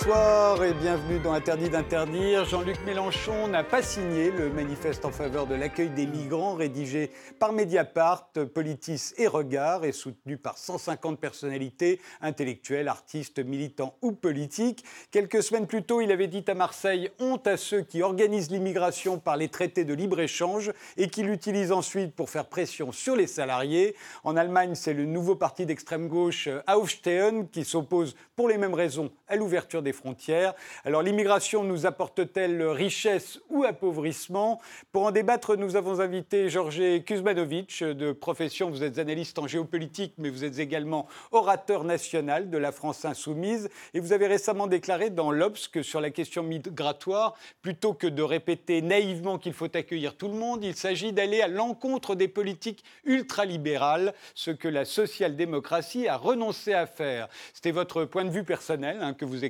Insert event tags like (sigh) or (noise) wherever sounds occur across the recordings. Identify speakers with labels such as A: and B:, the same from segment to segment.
A: Bonsoir et bienvenue dans Interdit d'interdire. Jean-Luc Mélenchon n'a pas signé le manifeste en faveur de l'accueil des migrants rédigé par Mediapart, Politis et Regard et soutenu par 150 personnalités intellectuelles, artistes, militants ou politiques. Quelques semaines plus tôt, il avait dit à Marseille honte à ceux qui organisent l'immigration par les traités de libre-échange et qui l'utilisent ensuite pour faire pression sur les salariés. En Allemagne, c'est le nouveau parti d'extrême gauche Aufstehen qui s'oppose pour les mêmes raisons à l'ouverture des frontières. Alors l'immigration nous apporte-t-elle richesse ou appauvrissement? Pour en débattre, nous avons invité Georges Kuzmanovic, de profession, vous êtes analyste en géopolitique, mais vous êtes également orateur national de la France insoumise. Et vous avez récemment déclaré dans l'Obs que sur la question migratoire, plutôt que de répéter naïvement qu'il faut accueillir tout le monde, il s'agit d'aller à l'encontre des politiques ultralibérales, ce que la social-démocratie a renoncé à faire. C'était votre point de vue personnel hein, que vous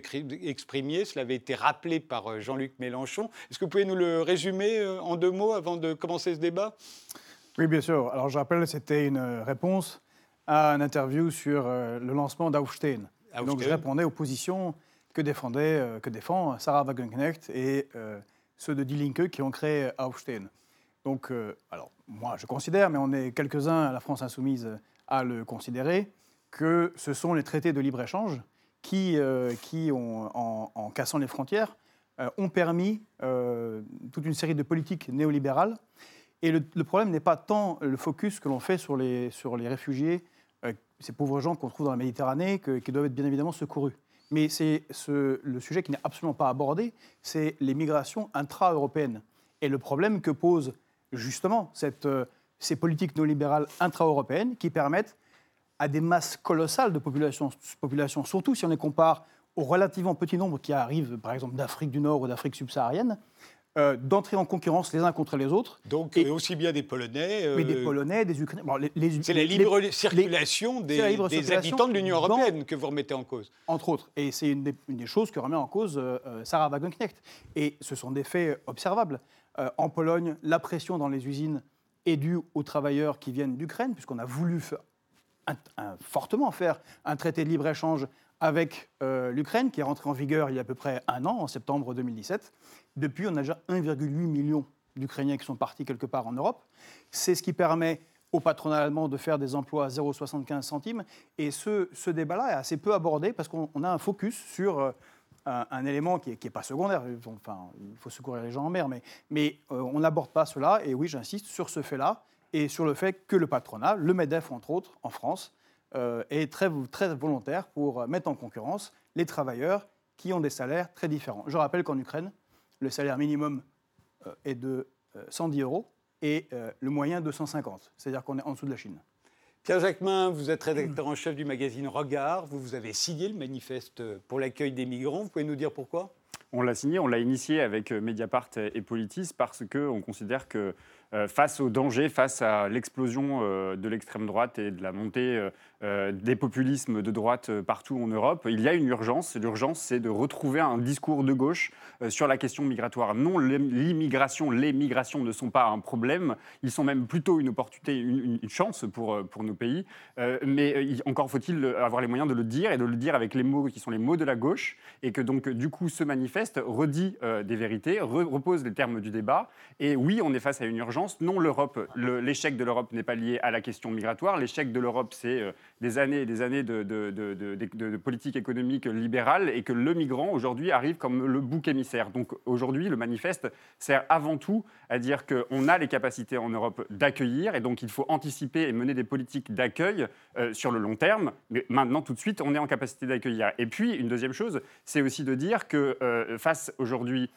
A: Cela avait été rappelé par euh, Jean-Luc Mélenchon. Est-ce que vous pouvez nous le résumer euh, en deux mots avant de commencer ce débat?
B: Oui, bien sûr. Alors je rappelle, c'était une réponse à une interview sur euh, le lancement d'Aufstein. Donc je répondais aux positions que, défendait, que défend Sarah Wagenknecht et ceux de Die Linke qui ont créé Aufstein. Donc, alors moi je considère, mais on est quelques-uns à la France insoumise à le considérer, que ce sont les traités de libre-échange qui, euh, qui en, cassant les frontières, euh, ont permis euh, toute une série de politiques néolibérales. Et le, problème n'est pas tant le focus que l'on fait sur les, sur les réfugiés, ces pauvres gens qu'on trouve dans la Méditerranée, qui doivent être bien évidemment secourus. Mais c'est le sujet qui n'est absolument pas abordé, c'est les migrations intra-européennes. Et le problème que posent justement cette, ces politiques néolibérales intra-européennes qui permettent à des masses colossales de population, population, surtout si on les compare au relativement petit nombre qui arrivent, par exemple, d'Afrique du Nord ou d'Afrique subsaharienne, euh, d'entrer en concurrence les uns contre les autres.
A: Donc, et, aussi bien des Polonais.
B: Euh, mais des Polonais, des Ukrainiens.
A: c'est la libre circulation des, habitants de l'Union européenne que vous remettez en cause.
B: Entre autres. Et c'est une, des choses que remet en cause euh, Sarah Wagenknecht. Et ce sont des faits observables. en Pologne, la pression dans les usines est due aux travailleurs qui viennent d'Ukraine, puisqu'on a voulu fortement faire un traité de libre-échange avec euh, l'Ukraine, qui est rentré en vigueur il y a à peu près un an, en septembre 2017. Depuis, on a déjà 1,8 million d'Ukrainiens qui sont partis quelque part en Europe. C'est ce qui permet au patronat allemand de faire des emplois à 0,75 centimes. Et ce, ce débat-là est assez peu abordé parce qu'on a un focus sur euh, un, élément qui n'est est pas secondaire. Enfin, il faut secourir les gens en mer, mais, mais euh, on n'aborde pas cela. Et oui, j'insiste sur ce fait-là et sur le fait que le patronat, le MEDEF entre autres, en France, euh, est très, très volontaire pour mettre en concurrence les travailleurs qui ont des salaires très différents. Je rappelle qu'en Ukraine, le salaire minimum euh, est de 110 euh, euros et le moyen de 150, c'est-à-dire qu'on est en dessous de la Chine.
A: Pierre Jacquemin, vous êtes rédacteur en chef du magazine Regard, vous, vous avez signé le manifeste pour l'accueil des migrants, vous pouvez nous dire pourquoi?
C: On l'a signé, on l'a initié avec Mediapart et Politis parce qu'on considère que euh, face au danger, face à l'explosion euh, de l'extrême droite et de la montée euh, des populismes de droite partout en Europe, il y a une urgence. L'urgence, c'est de retrouver un discours de gauche sur la question migratoire. Non, l'immigration, les migrations ne sont pas un problème, ils sont même plutôt une opportunité, une, chance pour, pour nos pays. mais encore faut-il avoir les moyens de le dire et de le dire avec les mots qui sont les mots de la gauche, et que donc du coup ce manifeste redit des vérités, repose les termes du débat. Et oui, on est face à une urgence non, l'Europe, l'échec de l'Europe n'est pas lié à la question migratoire. L'échec de l'Europe, c'est euh, des années et des années de, politique économique libérale et que le migrant, aujourd'hui, arrive comme le bouc émissaire. Donc aujourd'hui, le manifeste sert avant tout à dire qu'on a les capacités en Europe d'accueillir et donc il faut anticiper et mener des politiques d'accueil euh, sur le long terme. Mais maintenant, tout de suite, on est en capacité d'accueillir. Et puis, une deuxième chose, c'est aussi de dire que euh, face aujourd'hui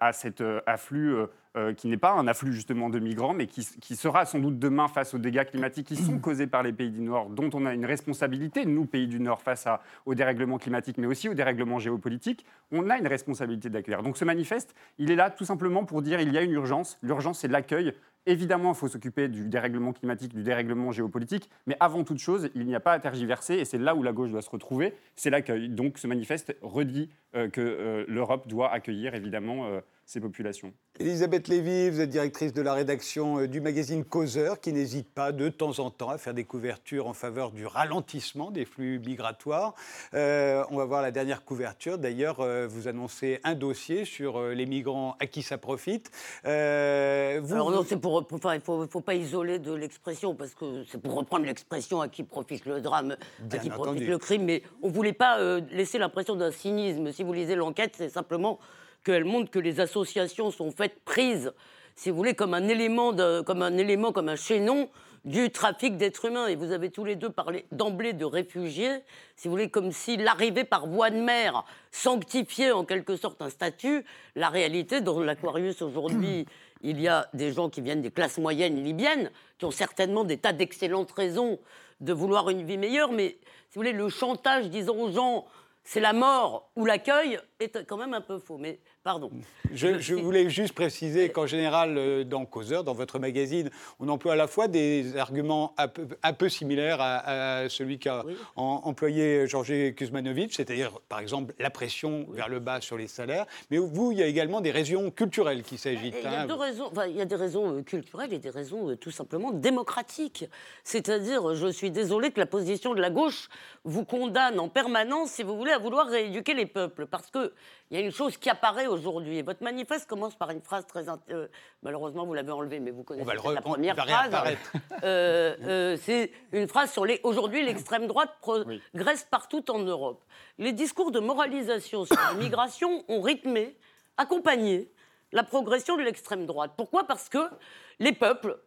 C: à cet afflux euh, qui n'est pas un afflux justement de migrants, mais qui, sera sans doute demain face aux dégâts climatiques qui sont (clears throat) causés par les pays du Nord, dont on a une responsabilité, nous, pays du Nord, face à, au dérèglement climatique, mais aussi au dérèglement géopolitique, on a une responsabilité d'accueillir. Donc ce manifeste, il est là tout simplement pour dire qu'il y a une urgence. L'urgence, c'est l'accueil. Évidemment, il faut s'occuper du dérèglement climatique, du dérèglement géopolitique, mais avant toute chose, il n'y a pas à tergiverser, et c'est là où la gauche doit se retrouver, c'est l'accueil. Donc ce manifeste redit euh, que euh, l'Europe doit accueillir évidemment ces populations.
A: Elisabeth Lévy, vous êtes directrice de la rédaction euh, du magazine Causeur, qui n'hésite pas de temps en temps à faire des couvertures en faveur du ralentissement des flux migratoires. Euh, on va voir la dernière couverture. D'ailleurs, euh, vous annoncez un dossier sur les migrants à qui ça profite.
D: vous, Alors non, c'est pour, il ne faut, pas isoler de l'expression, parce que c'est pour reprendre l'expression à qui profite le drame, à qui profite le crime, mais on ne voulait pas laisser l'impression d'un cynisme. Si vous lisez l'enquête, c'est simplement qu'elle montre que les associations sont faites prises, si vous voulez, comme un élément, comme un élément, comme un chaînon du trafic d'êtres humains. Et vous avez tous les deux parlé d'emblée de réfugiés, si vous voulez, comme si l'arrivée par voie de mer sanctifiait en quelque sorte un statut. La réalité, dans l'Aquarius aujourd'hui, il y a des gens qui viennent des classes moyennes libyennes, qui ont certainement des tas d'excellentes raisons de vouloir une vie meilleure, mais si vous voulez, le chantage disons aux gens c'est la mort ou l'accueil est quand même un peu faux. Mais Pardon.
A: Je, voulais juste préciser qu'en général, euh, dans Causeur, dans votre magazine, on emploie à la fois des arguments un peu, similaires à, celui qu'a employé Georges Kuzmanovic, c'est-à-dire, par exemple, la pression vers le bas sur les salaires. Mais vous, il y a également des raisons culturelles qui s'agitent.
D: Il, y a hein. il y a des raisons euh, culturelles et des raisons euh, tout simplement démocratiques. C'est-à-dire, je suis désolée que la position de la gauche vous condamne en permanence, si vous voulez, à vouloir rééduquer les peuples. Parce qu'il y a une chose qui apparaît aujourd'hui. Votre manifeste commence par une phrase très. Euh, malheureusement, vous l'avez enlevé, mais vous connaissez la première phrase. Euh, euh, c'est une phrase sur les. Aujourd'hui, l'extrême droite progresse partout en Europe. Les discours de moralisation sur l'immigration ont rythmé, accompagné la progression de l'extrême droite. Pourquoi? Parce que les peuples,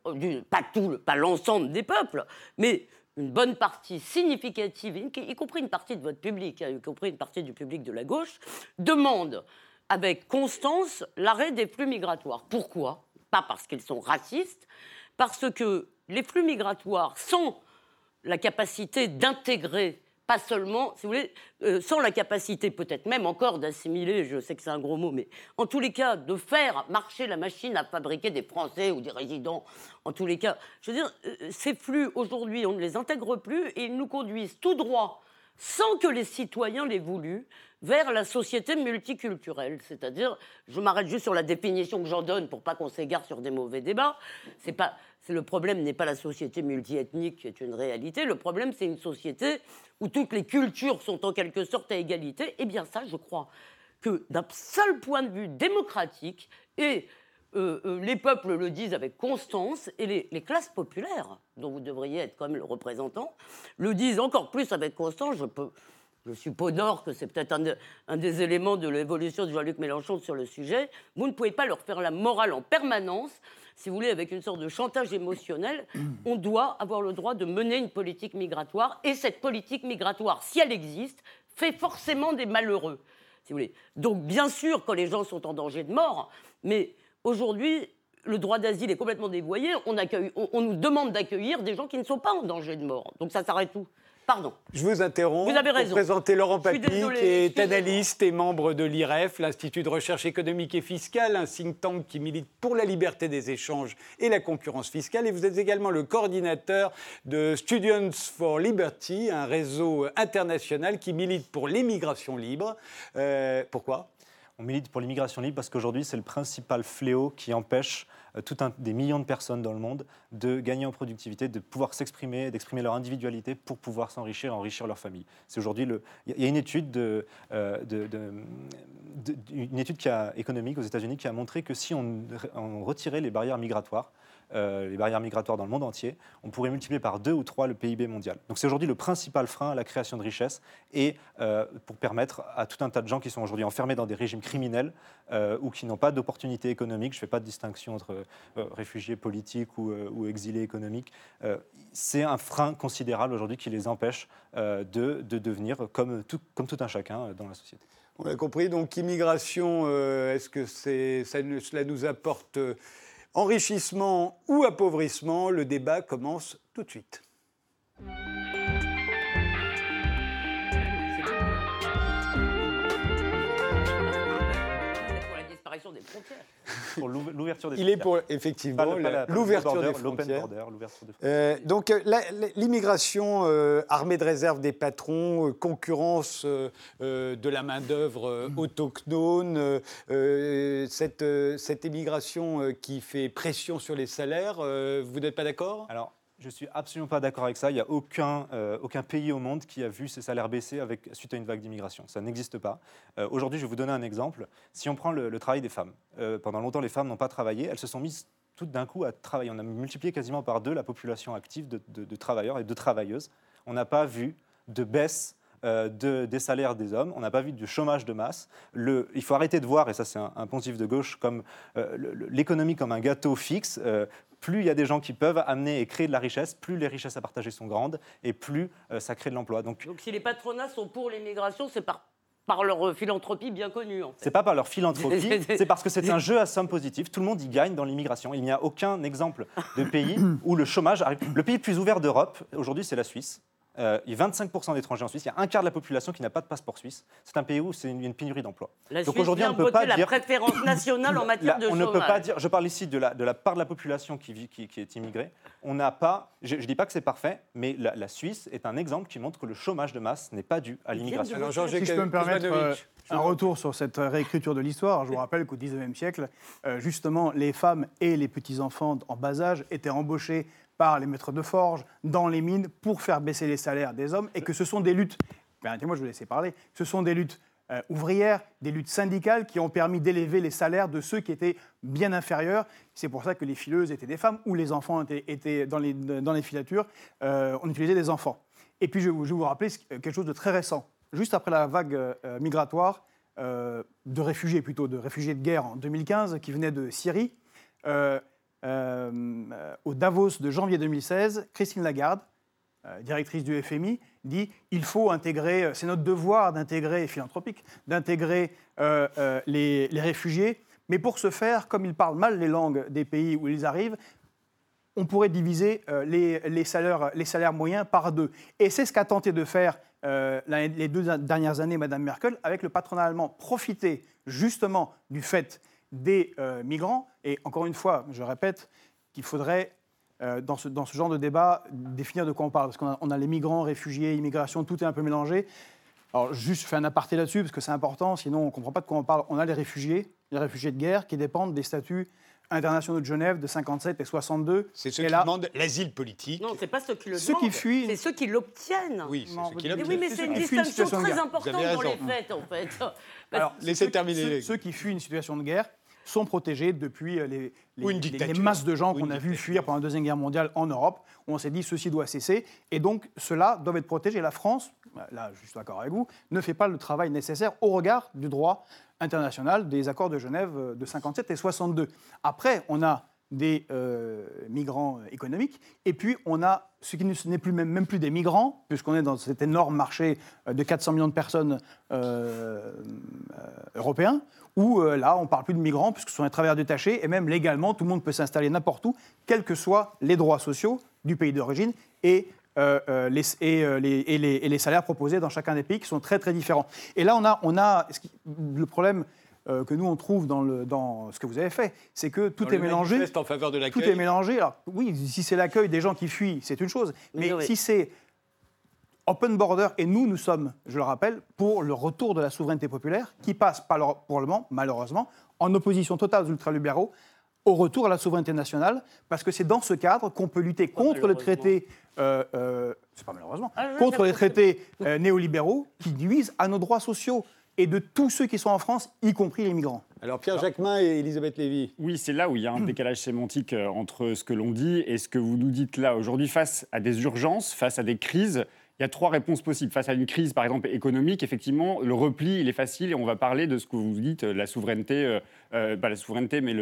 D: pas tout, pas l'ensemble des peuples, mais une bonne partie significative, y compris une partie de votre public, hein, y compris une partie du public de la gauche, demande avec constance l'arrêt des flux migratoires. Pourquoi? Pas parce qu'ils sont racistes, parce que les flux migratoires, sans la capacité d'intégrer, pas seulement, si vous voulez, euh, sans la capacité peut-être même encore d'assimiler, je sais que c'est un gros mot, mais en tous les cas, de faire marcher la machine à fabriquer des Français ou des résidents, en tous les cas, je veux dire, euh, ces flux, aujourd'hui, on ne les intègre plus et ils nous conduisent tout droit, sans que les citoyens l'aient voulu, vers la société multiculturelle. C'est-à-dire, je m'arrête juste sur la définition que j'en donne pour pas qu'on s'égare sur des mauvais débats. C'est pas, le problème n'est pas la société multiethnique qui est une réalité. Le problème, c'est une société où toutes les cultures sont en quelque sorte à égalité. Eh bien ça, je crois que d'un seul point de vue démocratique et euh, euh, les peuples le disent avec constance et les, les, classes populaires, dont vous devriez être comme le représentant, le disent encore plus avec constance. Je peux, je suppose d'or que c'est peut-être un, des éléments de l'évolution de Jean-Luc Mélenchon sur le sujet, vous ne pouvez pas leur faire la morale en permanence. Si vous voulez, avec une sorte de chantage émotionnel, on doit avoir le droit de mener une politique migratoire. Et cette politique migratoire, si elle existe, fait forcément des malheureux. Si vous voulez. Donc, bien sûr, quand les gens sont en danger de mort, mais aujourd'hui, le droit d'asile est complètement dévoyé. On, on nous demande d'accueillir des gens qui ne sont pas en danger de mort. Donc, ça s'arrête tout. Pardon.
A: Je vous interromps. Vous avez raison. Pour présenter Laurent Papi, qui est analyste et membre de l'IREF, l'Institut de recherche économique et fiscale, un think tank qui milite pour la liberté des échanges et la concurrence fiscale. Et vous êtes également le coordinateur de Students for Liberty, un réseau international qui milite pour l'émigration libre. Euh, pourquoi?
E: On milite pour l'immigration libre parce qu'aujourd'hui, c'est le principal fléau qui empêche euh, un, des millions de personnes dans le monde de gagner en productivité, de pouvoir s'exprimer, d'exprimer leur individualité pour pouvoir s'enrichir, enrichir leur famille. C'est aujourd'hui. Il y a une étude de, euh, une étude qui a, économique aux États-Unis qui a montré que si on, retirait les barrières migratoires, euh, les barrières migratoires dans le monde entier, on pourrait multiplier par deux ou trois le PIB mondial. Donc c'est aujourd'hui le principal frein à la création de richesses et euh, pour permettre à tout un tas de gens qui sont aujourd'hui enfermés dans des régimes criminels euh, ou qui n'ont pas d'opportunités économiques, je ne fais pas de distinction entre réfugiés politiques ou, exilés économiques, c'est un frein considérable aujourd'hui qui les empêche de, devenir comme tout, comme tout un chacun dans la société.
A: On a compris, donc immigration, est-ce que c'est, ça, cela nous apporte Enrichissement ou appauvrissement, le débat commence tout de suite.
D: Frontières.
E: pour l'ouverture des
A: frontières. Il est pour, effectivement, l'ouverture des frontières. Euh, donc, euh, l'immigration euh, armée de réserve des patrons, concurrence de la main-d'œuvre autonome, cette, cette immigration qui fait pression sur les salaires, vous n'êtes pas d'accord?
E: Alors, je ne suis absolument pas d'accord avec ça. Il n'y a aucun, euh, aucun pays au monde qui a vu ses salaires baisser avec, suite à une vague d'immigration. Ça n'existe pas. Euh, aujourd'hui, je vais vous donner un exemple. Si on prend le, travail des femmes, euh, pendant longtemps, les femmes n'ont pas travaillé. Elles se sont mises tout d'un coup à travailler. On a multiplié quasiment par deux la population active de, travailleurs et de travailleuses. On n'a pas vu de baisse de, des salaires des hommes. On n'a pas vu de chômage de masse. Il faut arrêter de voir, et ça c'est un, un de gauche, comme l'économie comme un gâteau fixe plus il y a des gens qui peuvent amener et créer de la richesse, plus les richesses à partager sont grandes et plus euh, ça crée de l'emploi.
D: Donc, si les patronats sont pour l'immigration, c'est par par leur philanthropie bien connue. En
E: fait. C'est pas par leur philanthropie, (laughs) c'est parce que c'est un jeu à somme positive. Tout le monde y gagne dans l'immigration. Il n'y a aucun exemple de pays (coughs) où le chômage arrive. Le pays le plus ouvert d'Europe, aujourd'hui, c'est la Suisse. Euh, il y a 25% d'étrangers en Suisse. Il y a un quart de la population qui n'a pas de passeport suisse. C'est un pays où c'est une, pénurie d'emploi.
D: Donc aujourd'hui, on ne peut pas la préférence nationale en (coughs) matière de
E: on
D: ne
E: peut pas dire. Je parle ici de la, de la part de la population qui, vit, qui, est immigrée. On n'a pas. Je ne dis pas que c'est parfait, mais la, Suisse est un exemple qui montre que le chômage de masse n'est pas dû à l'immigration.
B: si je peux me permettre euh, un retour sur cette réécriture de l'histoire, je vous rappelle qu'au XIXe siècle, euh, justement, les femmes et les petits enfants en bas âge étaient embauchés par les maîtres de forge dans les mines pour faire baisser les salaires des hommes et que ce sont des luttes, permettez-moi, je vous laisser parler, ce sont des luttes euh, ouvrières, des luttes syndicales qui ont permis d'élever les salaires de ceux qui étaient bien inférieurs. C'est pour ça que les fileuses étaient des femmes ou les enfants étaient, dans, les, dans les filatures, euh, on utilisait des enfants. Et puis je, vais vous rappeler quelque chose de très récent. Juste après la vague euh, migratoire, de réfugiés plutôt, de réfugiés de guerre en 2015 qui venaient de Syrie, au Davos de janvier 2016, Christine Lagarde, euh, directrice du FMI, dit il faut intégrer, euh, c'est notre devoir d'intégrer, philanthropique, d'intégrer les, réfugiés, mais pour ce faire, comme ils parlent mal les langues des pays où ils arrivent, on pourrait diviser les, salaires, les, salaires, moyens par deux. Et c'est ce qu'a tenté de faire les deux dernières années Mme Merkel avec le patronat allemand, profiter justement du fait des euh, migrants. Et encore une fois, je répète qu'il faudrait, euh, dans, ce, dans, ce, genre de débat, définir de quoi on parle. Parce qu'on a, les migrants, réfugiés, immigration, tout est un peu mélangé. Alors, juste, je fais un aparté là-dessus, parce que c'est important, sinon on ne comprend pas de quoi on parle. On a les réfugiés, les réfugiés de guerre, qui dépendent des statuts internationaux de Genève de 57 et 62.
A: C'est ceux qui demandent l'asile politique.
D: Non, c'est pas ceux qui le
B: ceux
D: demandent.
B: Qui fuient...
D: C'est ceux qui l'obtiennent.
A: Oui, c'est ceux qui l'obtiennent.
D: Oui, mais c'est une distinction très importante dans les faits, en fait. (laughs)
B: Alors, laissez terminer. ceux qui fuient une situation de guerre, sont protégés depuis euh, les, les, masses de gens qu'on a vu fuir pendant la Deuxième Guerre mondiale en Europe, où on s'est dit ceci doit cesser. Et donc, cela doit être protégé. La France, là, je suis d'accord avec vous, ne fait pas le travail nécessaire au regard du droit international des accords de Genève euh, de 57 et 62. Après, on a des euh, migrants économiques, et puis on a ce qui n'est plus même, même, plus des migrants, puisqu'on est dans cet énorme marché de 400 millions de personnes européens, où euh, là, on ne parle plus de migrants, puisque ce sont des travailleurs détachés, et même légalement, tout le monde peut s'installer n'importe où, quels que soient les droits sociaux du pays d'origine et, euh, euh, les, et, les, salaires proposés dans chacun des pays, qui sont très très différents. Et là, on a, on a le problème que nous on trouve dans, le, dans, ce que vous avez fait, c'est que tout est mélangé.
A: En faveur de
B: tout est mélangé. Alors, oui, si c'est l'accueil des gens qui fuient, c'est une chose. Mais si c'est Open Border, et nous, nous sommes, je le rappelle, pour le retour de la souveraineté populaire, qui passe, pour le moment, malheureusement, en opposition totale aux ultralibéraux, au retour à la souveraineté nationale, parce que c'est dans ce cadre qu'on peut lutter contre le traité, euh, euh, c'est pas malheureusement, ah, contre les traités euh, néolibéraux qui nuisent à nos droits sociaux et de tous ceux qui sont en France, y compris les migrants.
A: Alors Pierre Jacquemin et Elisabeth Lévy.
C: Oui, c'est là où il y a un (clears throat) décalage sémantique entre ce que l'on dit et ce que vous nous dites là. Aujourd'hui, face à des urgences, face à des crises, il y a trois réponses possibles. Face à une crise, par exemple, économique, effectivement, le repli, il est facile et on va parler de ce que vous dites, la souveraineté, euh, euh, pas la souveraineté, mais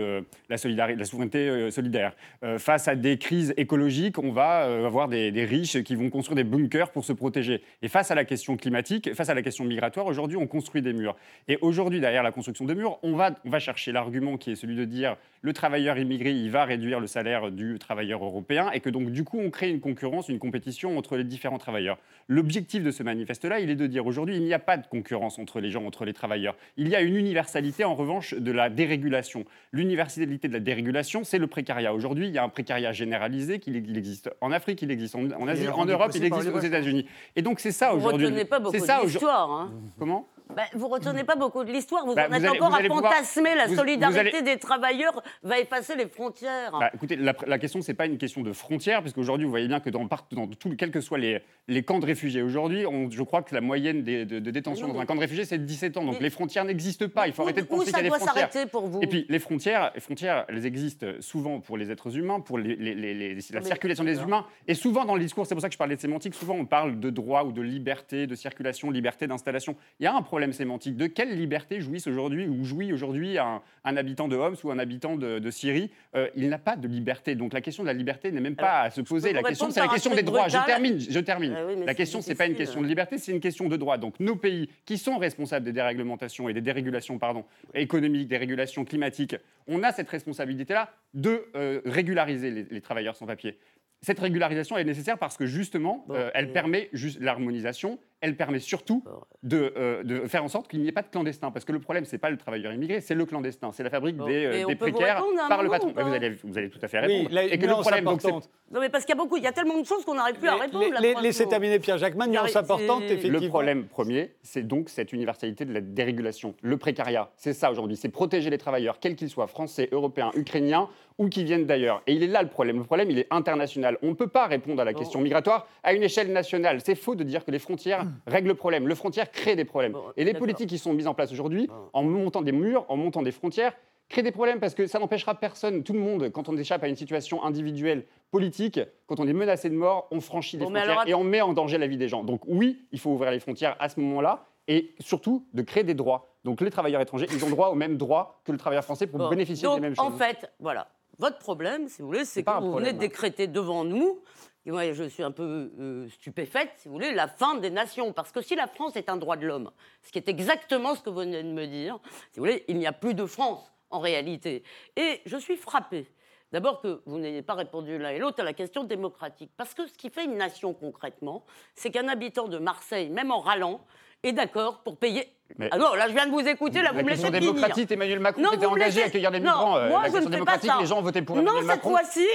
C: la, solidarité, la souveraineté euh, solidaire. face à des crises écologiques, on va avoir des, riches qui vont construire des bunkers pour se protéger. Et face à la question climatique, face à la question migratoire, aujourd'hui, on construit des murs. Et aujourd'hui, derrière la construction de murs, on va, on va chercher l'argument qui est celui de dire le travailleur immigré, il va réduire le salaire du travailleur européen et que donc, du coup, on crée une concurrence, une compétition entre les différents travailleurs. L'objectif de ce manifeste-là, il est de dire aujourd'hui, il n'y a pas de concurrence entre les gens, entre les travailleurs. Il y a une universalité, en revanche, de la dérégulation. L'universalité de la dérégulation, c'est le précariat. Aujourd'hui, il y a un précariat généralisé qui existe en Afrique, il existe en, Asie, en Europe, il existe aux États-Unis. Et donc c'est ça aujourd'hui.
D: Vous ne retenez pas beaucoup d'histoire. Hein.
C: Comment?
D: Bah, vous ne retenez pas beaucoup de l'histoire. Vous bah, en êtes encore à fantasmer. la solidarité des travailleurs va effacer les frontières.
C: Bah, écoutez, la, la question, ce n'est pas une question de frontières, puisqu'aujourd'hui, vous voyez bien que dans, dans tout, quels que soient les, les camps de réfugiés aujourd'hui, je crois que la moyenne de, détention dans un camp de réfugiés, c'est 17 ans. Donc les frontières n'existent pas. Il faut arrêter de penser qu'il y a des frontières.
D: Pour vous
C: Et puis les frontières, les frontières, elles existent souvent pour les êtres humains, pour les, la circulation des humains. Et souvent dans le discours, c'est pour ça que je parlais de sémantique, souvent on parle de droit ou de liberté, de circulation, liberté d'installation. Il y a un problème sémantique. De quelle liberté jouissent aujourd'hui ou jouit aujourd'hui un, habitant de Homs ou un habitant de, Syrie euh, Il n'a pas de liberté. Donc la question de la liberté n'est même pas à se poser. La question, c'est la question des droits. Je termine. Je termine. Ah la question, c'est pas une question de liberté, c'est une question de droit. Donc nos pays qui sont responsables des déréglementations et des dérégulations pardon, économiques, des régulations climatiques, on a cette responsabilité-là de euh, régulariser les travailleurs sans papier. Cette régularisation est nécessaire parce que justement, euh, elle permet juste l'harmonisation, elle permet surtout de, euh, de, faire en sorte qu'il n'y ait pas de clandestin. Parce que le problème, ce n'est pas le travailleur immigré, c'est le clandestin. C'est la fabrique des, euh, des précaires par le patron. vous, allez, vous, allez, tout à fait répondre.
A: Oui, et que le problème, donc,
D: non, mais parce qu'il y a beaucoup, il y a tellement de choses qu'on n'arrive plus à répondre. Les,
A: laissez terminer Pierre Jacquemin, nuance importante, effectivement.
C: Le problème premier, c'est donc cette universalité de la dérégulation. Le précariat, c'est ça aujourd'hui. C'est protéger les travailleurs, quels qu'ils soient, français, européens, ukrainiens, ou qui viennent d'ailleurs. Et il est là le problème. Le problème, il est international. On ne peut pas répondre à la question migratoire à une échelle nationale. C'est faux de dire que les frontières règlent le problème. Le frontière crée des problèmes. Et les politiques qui sont mises en place aujourd'hui, en montant des murs, en montant des frontières, créent des problèmes parce que ça n'empêchera personne, tout le monde, quand on échappe à une situation individuelle, politique, quand on est menacé de mort, on franchit les frontières et on met en danger la vie des gens. Donc oui, il faut ouvrir les frontières à ce moment-là et surtout de créer des droits. Donc les travailleurs étrangers, ils ont droit aux mêmes droits que le travailleur français pour bénéficier des mêmes choses.
D: En fait, voilà, votre problème, si vous voulez, c'est que vous venez de décréter devant nous, et moi je suis un peu euh, stupéfaite, si vous voulez, la fin des nations. Parce que si la France est un droit de l'homme, ce qui est exactement ce que vous venez de me dire, si vous voulez, il n'y a plus de France en réalité. Et je suis frappée. D'abord que vous n'ayez pas répondu l'un et l'autre à la question démocratique. Parce que ce qui fait une nation concrètement, c'est qu'un habitant de Marseille, même en râlant, est d'accord pour payer. Mais Alors là, je viens de vous écouter, là, vous me laissez
C: démocratique, Emmanuel Macron était engagé à accueillir les migrants.
D: Euh, moi, la question
C: démocratique, les gens ont voté pour Emmanuel
D: Macron. Non, cette fois-ci,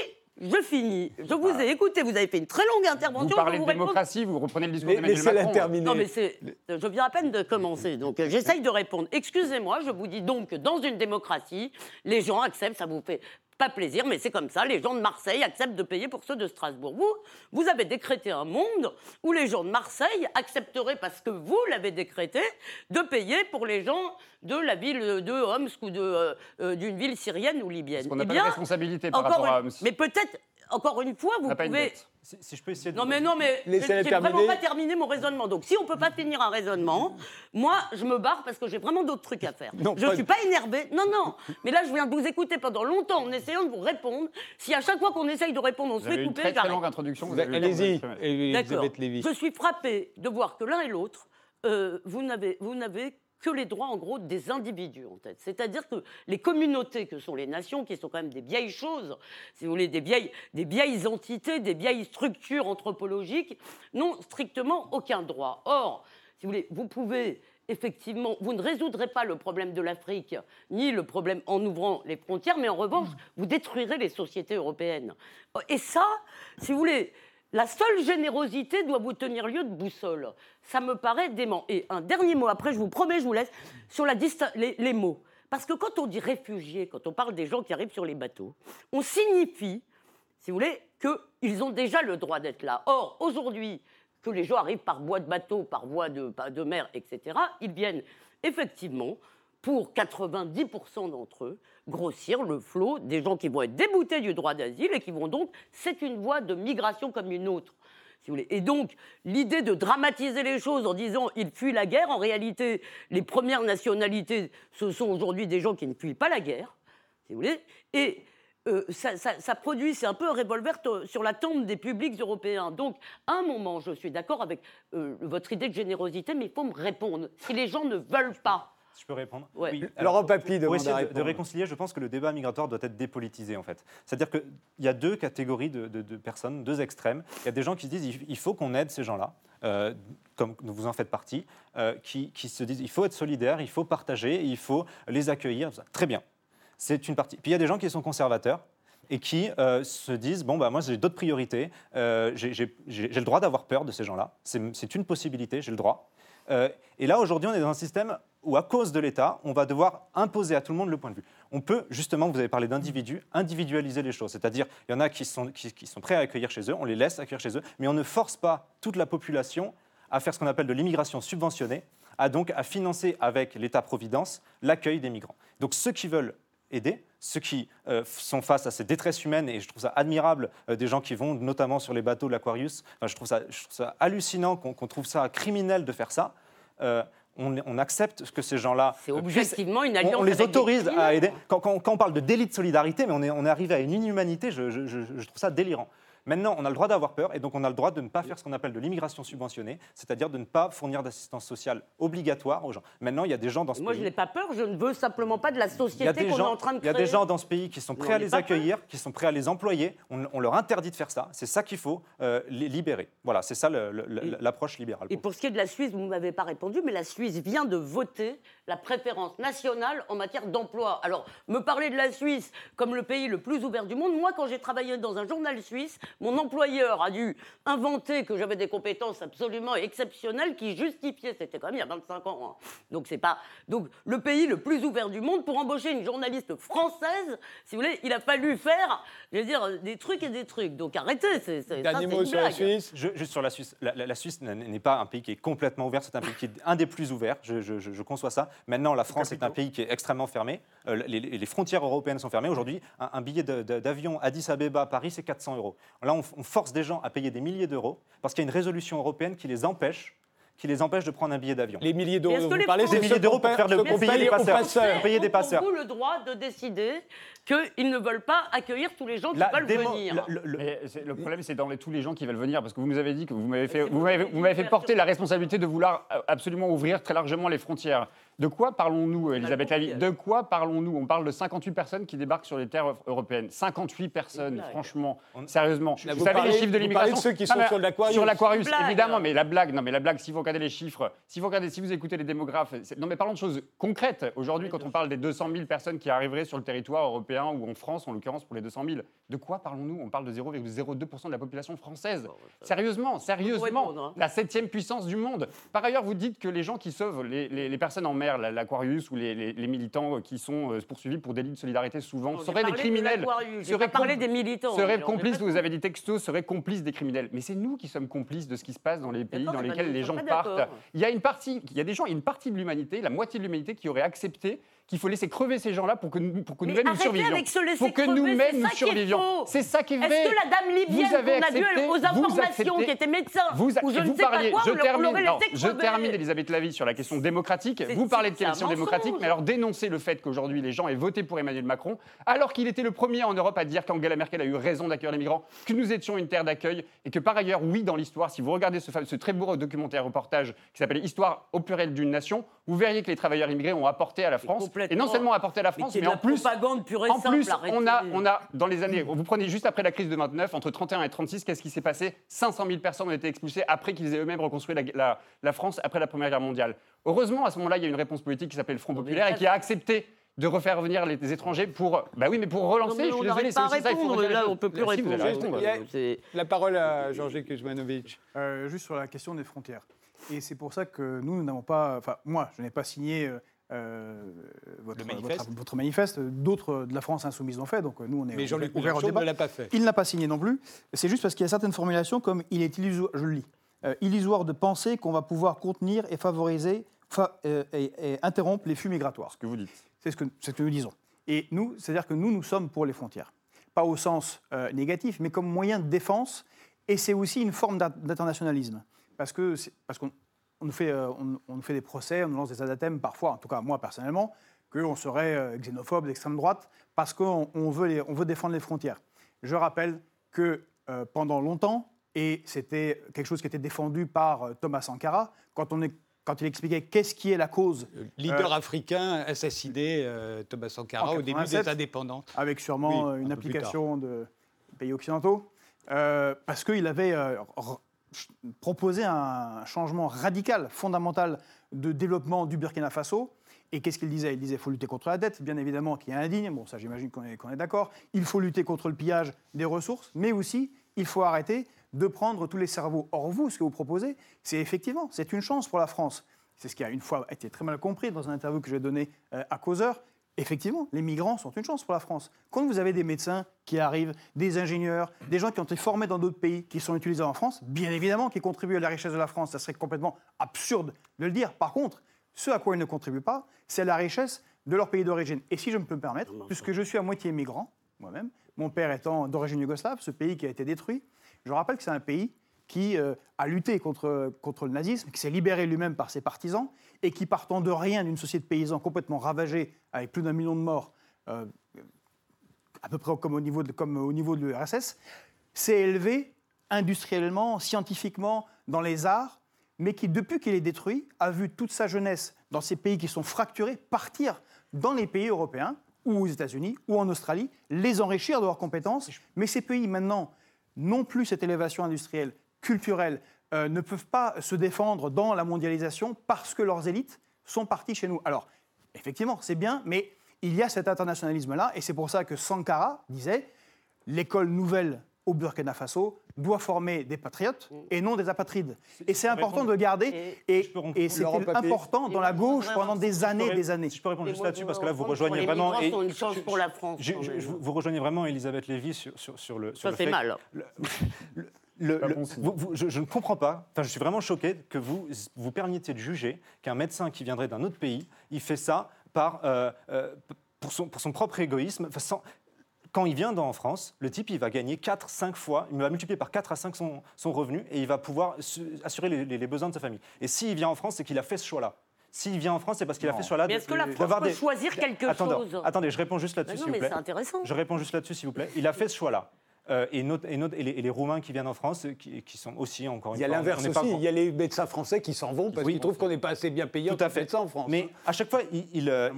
D: je finis. Je vous ai écouté, vous avez fait une très longue intervention.
C: Vous parlez de démocratie, vous reprenez le discours d'Emmanuel
A: Macron. Laissez-la terminer.
D: Non, mais je viens à peine de commencer, donc euh, j'essaye de répondre. Excusez-moi, je vous dis donc que dans une démocratie, les gens acceptent, ça vous fait pas plaisir, mais c'est comme ça. Les gens de Marseille acceptent de payer pour ceux de Strasbourg. Vous, vous avez décrété un monde où les gens de Marseille accepteraient, parce que vous l'avez décrété, de payer pour les gens de la ville de Homs ou euh, euh, d'une ville syrienne ou libyenne. Parce
C: qu'on n'a eh pas de responsabilité par rapport à Homs.
D: Mais peut-être encore une fois, vous pouvez.
E: Si, je peux essayer
D: de... Non, mais non, mais j'ai vraiment pas terminé mon raisonnement. Donc, si on peut pas finir un raisonnement, moi, je me barre parce que j'ai vraiment d'autres trucs à faire. (laughs) je ne suis pas énervée. Non, non. Mais là, je viens de vous écouter pendant longtemps en essayant de vous répondre. Si à chaque fois qu'on essaye de répondre, on se fait couper,
C: une très, longue introduction.
A: Allez-y,
D: Elisabeth Lévy. Je suis frappée de voir que l'un et l'autre, euh, vous n'avez que les droits, en gros, des individus en tête. C'est-à-dire que les communautés que sont les nations, qui sont quand même des vieilles choses, si vous voulez, des vieilles, des vieilles entités, des vieilles structures anthropologiques, n'ont strictement aucun droit. Or, si vous voulez, vous pouvez effectivement, vous ne résoudrez pas le problème de l'Afrique, ni le problème en ouvrant les frontières, mais en revanche, vous détruirez les sociétés européennes. Et ça, si vous voulez, la seule générosité doit vous tenir lieu de boussole. Ça me paraît dément. Et un dernier mot, après je vous promets, je vous laisse, sur la les, les mots. Parce que quand on dit réfugiés, quand on parle des gens qui arrivent sur les bateaux, on signifie, si vous voulez, qu'ils ont déjà le droit d'être là. Or, aujourd'hui, que les gens arrivent par voie de bateau, par voie de, de mer, etc., ils viennent effectivement pour 90% d'entre eux, grossir le flot des gens qui vont être déboutés du droit d'asile et qui vont donc, c'est une voie de migration comme une autre. Si vous voulez. Et donc, l'idée de dramatiser les choses en disant ils fuient la guerre, en réalité, les premières nationalités, ce sont aujourd'hui des gens qui ne fuient pas la guerre, si vous voulez, et euh, ça, produit, c'est un peu un revolver sur la tombe des publics européens. Donc, à un moment, je suis d'accord avec euh, votre idée de générosité, mais il faut me répondre. Si les gens ne veulent pas
E: je peux répondre
A: Oui. Laurent Papy
E: Pour essayer de, réconcilier, je pense que le débat migratoire doit être dépolitisé, en fait. C'est-à-dire qu'il y a deux catégories de, personnes, deux extrêmes. Il y a des gens qui se disent il faut qu'on aide ces gens-là, euh, comme vous en faites partie, euh, qui, se disent il faut être solidaire, il faut partager, il faut les accueillir. Très bien. C'est une partie. Puis il y a des gens qui sont conservateurs et qui euh, se disent bon bah moi j'ai d'autres priorités, euh, j'ai le droit d'avoir peur de ces gens-là, c'est une possibilité, j'ai le droit. Euh, et là aujourd'hui on est dans un système où à cause de l'État, on va devoir imposer à tout le monde le point de vue. On peut justement, vous avez parlé d'individus, individualiser les choses, c'est-à-dire il y en a qui sont, qui, qui sont prêts à accueillir chez eux, on les laisse accueillir chez eux, mais on ne force pas toute la population à faire ce qu'on appelle de l'immigration subventionnée, à donc à financer avec l'État-providence l'accueil des migrants. Donc ceux qui veulent aider, ceux qui euh, sont face à ces détresses humaines, et je trouve ça admirable, euh, des gens qui vont notamment sur les bateaux de l'Aquarius, je, trouve ça, hallucinant qu'on trouve ça criminel de faire ça. Euh, on, accepte que ces gens-là.
D: C'est objectivement une alliance.
E: On, les autorise à aider. Quand, on parle de délit de solidarité, mais on est, on est arrivé à une inhumanité, je trouve ça délirant. Maintenant, on a le droit d'avoir peur et donc on a le droit de ne pas faire ce qu'on appelle de l'immigration subventionnée, c'est-à-dire de ne pas fournir d'assistance sociale obligatoire aux gens. Maintenant, il y a des gens dans ce
D: Moi,
E: pays.
D: Moi, je n'ai pas peur, je ne veux simplement pas de la société qu'on est en train de créer.
E: Il y a des gens dans ce pays qui sont prêts à les accueillir, qui sont prêts à les employer. On, leur interdit de faire ça. C'est ça qu'il faut euh, les libérer. Voilà, c'est ça l'approche libérale.
D: Et pour ce qui est de la Suisse, vous ne m'avez pas répondu, mais la Suisse vient de voter la préférence nationale en matière d'emploi. Alors, me parler de la Suisse comme le pays le plus ouvert du monde, moi, quand j'ai travaillé dans un journal suisse, mon employeur a dû inventer que j'avais des compétences absolument exceptionnelles qui justifiaient, c'était quand même il y a 25 ans, hein. donc c'est pas... Donc, le pays le plus ouvert du monde, pour embaucher une journaliste française, si vous voulez, il a fallu faire, je veux dire, des trucs et des trucs. Donc, arrêtez, c'est
A: Dernier mot sur la Suisse
E: Juste sur la Suisse. La, Suisse n'est pas un pays qui est complètement ouvert, c'est un pays qui est un des plus ouverts, je, je conçois ça. Maintenant, la France est un pays qui est extrêmement fermé. Euh, les, frontières européennes sont fermées. Aujourd'hui, un, billet d'avion Addis Abeba Paris, c'est 400 euros. Là, on, force des gens à payer des milliers d'euros parce qu'il y a une résolution européenne qui les empêche qui les empêche de prendre un billet d'avion.
A: Les milliers d'euros, vous
E: parlez des milliers d'euros pour faire de, payer des passeurs.
D: Payer des passeurs. Vous le droit de décider qu'ils ne veulent pas accueillir tous les gens qui veulent venir.
C: Le, problème, c'est dans les, tous les gens qui veulent venir, parce que vous nous avez dit que vous m'avez fait, vous m'avez fait porter la responsabilité de vouloir euh, absolument ouvrir très largement les frontières. De quoi parlons-nous, Elisabeth Lavie De quoi parlons-nous? On parle de 58 personnes qui débarquent sur les terres européennes. 58 personnes, franchement, sérieusement.
A: Vous, savez les chiffres de l'immigration
C: ceux
A: qui sont sur l'Aquarius.
C: Sur l'Aquarius, évidemment, mais la blague, non, mais la blague, si vous regardez les chiffres, si vous regardez, si vous écoutez les démographes, non, mais parlons de choses concrètes. Aujourd'hui, quand on parle des 200 000 personnes qui arriveraient sur le territoire européen ou en France, en l'occurrence pour les 200 000, de quoi parlons-nous? On parle de 0,02% de la population française. Sérieusement, sérieusement, hein. la septième puissance du monde. Par ailleurs, vous dites que les gens qui sauvent les, les personnes en mer, l'Aquarius ou les, militants qui sont euh, poursuivis pour délit de solidarité souvent seraient des criminels.
D: Seraient parler des militants.
C: Seraient complices, vous avez dit texto, seraient complices des criminels. Mais c'est nous qui sommes complices de ce qui se passe dans les pays dans lesquels les gens partent. Il y a une partie, il y a des gens, une partie de l'humanité, la moitié de l'humanité qui aurait accepté qu'il faut laisser crever ces gens-là pour que nous, pour que nous-mêmes nous survivions.
D: Avec
C: pour que nous-mêmes nous survivions. C'est ça qui est vrai.
D: Est-ce que la dame libyenne qu'on a vue aux informations, qui était médecin,
C: vous, ou je vous ne parliez, quoi, je termine, non, je termine, Elisabeth Lavie, sur la question démocratique. Vous parlez de question démocratique, mais alors dénoncez le fait qu'aujourd'hui les gens aient voté pour Emmanuel Macron, alors qu'il était le premier en Europe à dire qu'Angela Merkel a eu raison d'accueillir les migrants, que nous étions une terre d'accueil, et que par ailleurs, oui, dans l'histoire, si vous regardez ce, ce très beau documentaire reportage qui s'appelle Histoire au pluriel d'une nation, vous verriez que les travailleurs immigrés ont apporté à la France, et non seulement apporté la France, mais, en plus,
D: propagande pure et
C: en plus, on a, on a dans les années, vous prenez juste après la crise de 29, entre 31 et 36, qu'est-ce qui s'est passé? 500 000 personnes ont été expulsées après qu'ils aient eux-mêmes reconstruit la, la, France après la Première Guerre mondiale. Heureusement, à ce moment-là, il y a une réponse politique qui s'appelle le Front populaire et qui a accepté de refaire venir les étrangers pour, bah oui, mais pour relancer.
D: je suis désolé, c'est aussi ça. Il faut
C: là,
D: on peut plus répondre.
A: La parole à Georges Kuzmanovic.
B: Euh, juste sur la question des frontières. Et c'est pour ça que nous, nous n'avons pas, enfin moi, je n'ai pas signé euh, votre, manifeste. Votre, manifeste. D'autres de la France insoumise l'ont fait, donc nous on est
A: Mais Jean-Luc Mélenchon ne l'a pas fait.
B: Il n'a pas signé non plus. C'est juste parce qu'il y a certaines formulations comme il est illusoire, je le lis, euh, illusoire de penser qu'on va pouvoir contenir et favoriser euh, et, interrompre les flux migratoires.
C: Ce que vous dites.
B: C'est ce que, ce que nous disons. Et nous, c'est-à-dire que nous, nous sommes pour les frontières. Pas au sens négatif, mais comme moyen de défense. Et c'est aussi une forme d'internationalisme. Parce qu'on on nous, fait, euh, on, fait des procès, on nous lance des adathèmes parfois, en tout cas moi personnellement, qu'on serait euh, xénophobe d'extrême droite parce qu'on veut, on veut défendre les frontières. Je rappelle que euh, pendant longtemps, et c'était quelque chose qui était défendu par Thomas Sankara, quand, on est, quand il expliquait qu'est-ce qui est la cause.
A: leader africain assassiné, Thomas Sankara, au début des indépendances.
B: Avec sûrement une application de pays occidentaux. parce qu'il avait proposer un changement radical, fondamental de développement du Burkina Faso. Et qu'est-ce qu'il disait? Il disait qu'il faut lutter contre la dette, bien évidemment, qui est indigne. Bon, ça, j'imagine qu'on est, d'accord. Il faut lutter contre le pillage des ressources, mais aussi, il faut arrêter de prendre tous les cerveaux. Or, vous, ce que vous proposez, c'est effectivement, c'est une chance pour la France. C'est ce qui a une fois été très mal compris dans une interview que j'ai donnée euh, à Causeur. Effectivement, les migrants sont une chance pour la France. Quand vous avez des médecins qui arrivent, des ingénieurs, des gens qui ont été formés dans d'autres pays, qui sont utilisés en France, bien évidemment, qui contribuent à la richesse de la France, ça serait complètement absurde de le dire. Par contre, ce à quoi ils ne contribuent pas, c'est la richesse de leur pays d'origine. Et si je me peux me permettre, puisque je suis à moitié migrant, moi-même, mon père étant d'origine yougoslave, ce pays qui a été détruit, je rappelle que c'est un pays qui euh, a lutté contre, contre le nazisme, qui s'est libéré lui-même par ses partisans, et qui, partant de rien, d'une société de paysans complètement ravagée, avec plus d'un million de morts, euh, à peu près comme au niveau de, comme au niveau de l'URSS, s'est élevé industriellement, scientifiquement, dans les arts, mais qui, depuis qu'il est détruit, a vu toute sa jeunesse dans ces pays qui sont fracturés partir dans les pays européens, ou aux États-Unis, ou en Australie, les enrichir de leurs compétences. Mais ces pays, maintenant, n'ont plus cette élévation industrielle, culturelle, euh, ne peuvent pas se défendre dans la mondialisation parce que leurs élites sont parties chez nous. Alors, effectivement, c'est bien, mais il y a cet internationalisme-là, et c'est pour ça que Sankara disait l'école nouvelle au Burkina Faso doit former des patriotes et non des apatrides. Et c'est important de garder, et, et c'était important dans la gauche pendant des années et des années.
E: je peux répondre juste là-dessus, parce que là, vous rejoignez vraiment...
D: Et, une chance pour la France.
E: vous rejoignez vraiment Elisabeth Lévy sur, sur, sur le...
D: Ça fait, mal.
E: Le, je, ne comprends pas, enfin, je suis vraiment choqué que vous vous permettiez de juger qu'un médecin qui viendrait d'un autre pays, il fait ça par, euh, euh, pour, son, pour, son, propre égoïsme, sans, quand il vient en France, le type, il va gagner 4, 5 fois, il va multiplier par 4 à 5 son, son revenu et il va pouvoir assurer les, besoins de sa famille. Et s'il vient en France, c'est qu'il a fait ce choix-là. S'il vient en France, c'est parce qu'il a fait ce choix-là.
D: Mais est-ce que la France peut choisir quelque chose
E: Attendez, je réponds juste là-dessus, s'il vous plaît.
D: c'est intéressant.
E: Je réponds juste là-dessus, s'il vous plaît. Il a fait ce choix-là. Euh, et, et, les, Roumains qui viennent en France, qui, sont aussi encore
A: une fois. Il y a l'inverse aussi, il y a les médecins français qui s'en vont parce qu'ils trouvent qu'on n'est pas assez bien payé
E: Tout
A: à fait. en France.
E: Mais à chaque fois, il, euh,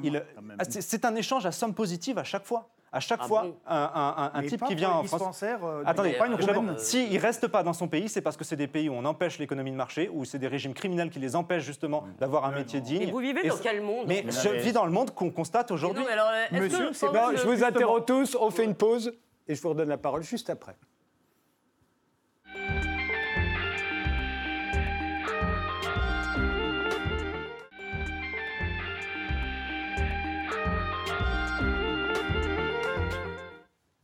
E: ah, c'est un échange à somme positive à chaque fois à chaque ah fois, un, type qui vient en France.
B: Euh,
E: Attendez, pas une S'il ne reste pas dans son pays, c'est parce que c'est des pays où on empêche l'économie de marché, où c'est des régimes criminels qui les empêchent justement d'avoir un métier digne.
D: Et vous vivez dans quel monde
E: Mais je vis dans le monde qu'on constate aujourd'hui.
A: Monsieur, je vous interromps tous, on fait une pause et je vous redonne la parole juste après.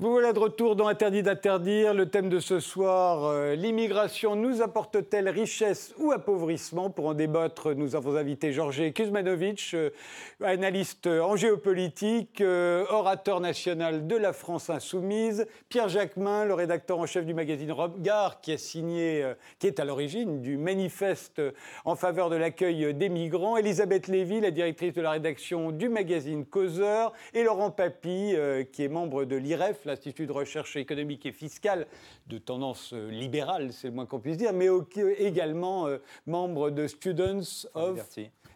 A: Vous voilà de retour dans Interdit d'interdire. Le thème de ce soir, euh, l'immigration nous apporte-t-elle richesse ou appauvrissement? Pour en débattre, nous avons invité Georges Kuzmanovic, euh, analyste en géopolitique, euh, orateur national de la France insoumise, Pierre Jacquemin, le rédacteur en chef du magazine Regard, qui a signé, qui est à l'origine du manifeste en faveur de l'accueil des migrants, Elisabeth Lévy, la directrice de la rédaction du magazine Causeur, et Laurent Papy, qui est membre de l'IREF, l'Institut de recherche économique et fiscale de tendance euh, libérale, c'est le moins qu'on puisse dire, mais également euh, membre de Students of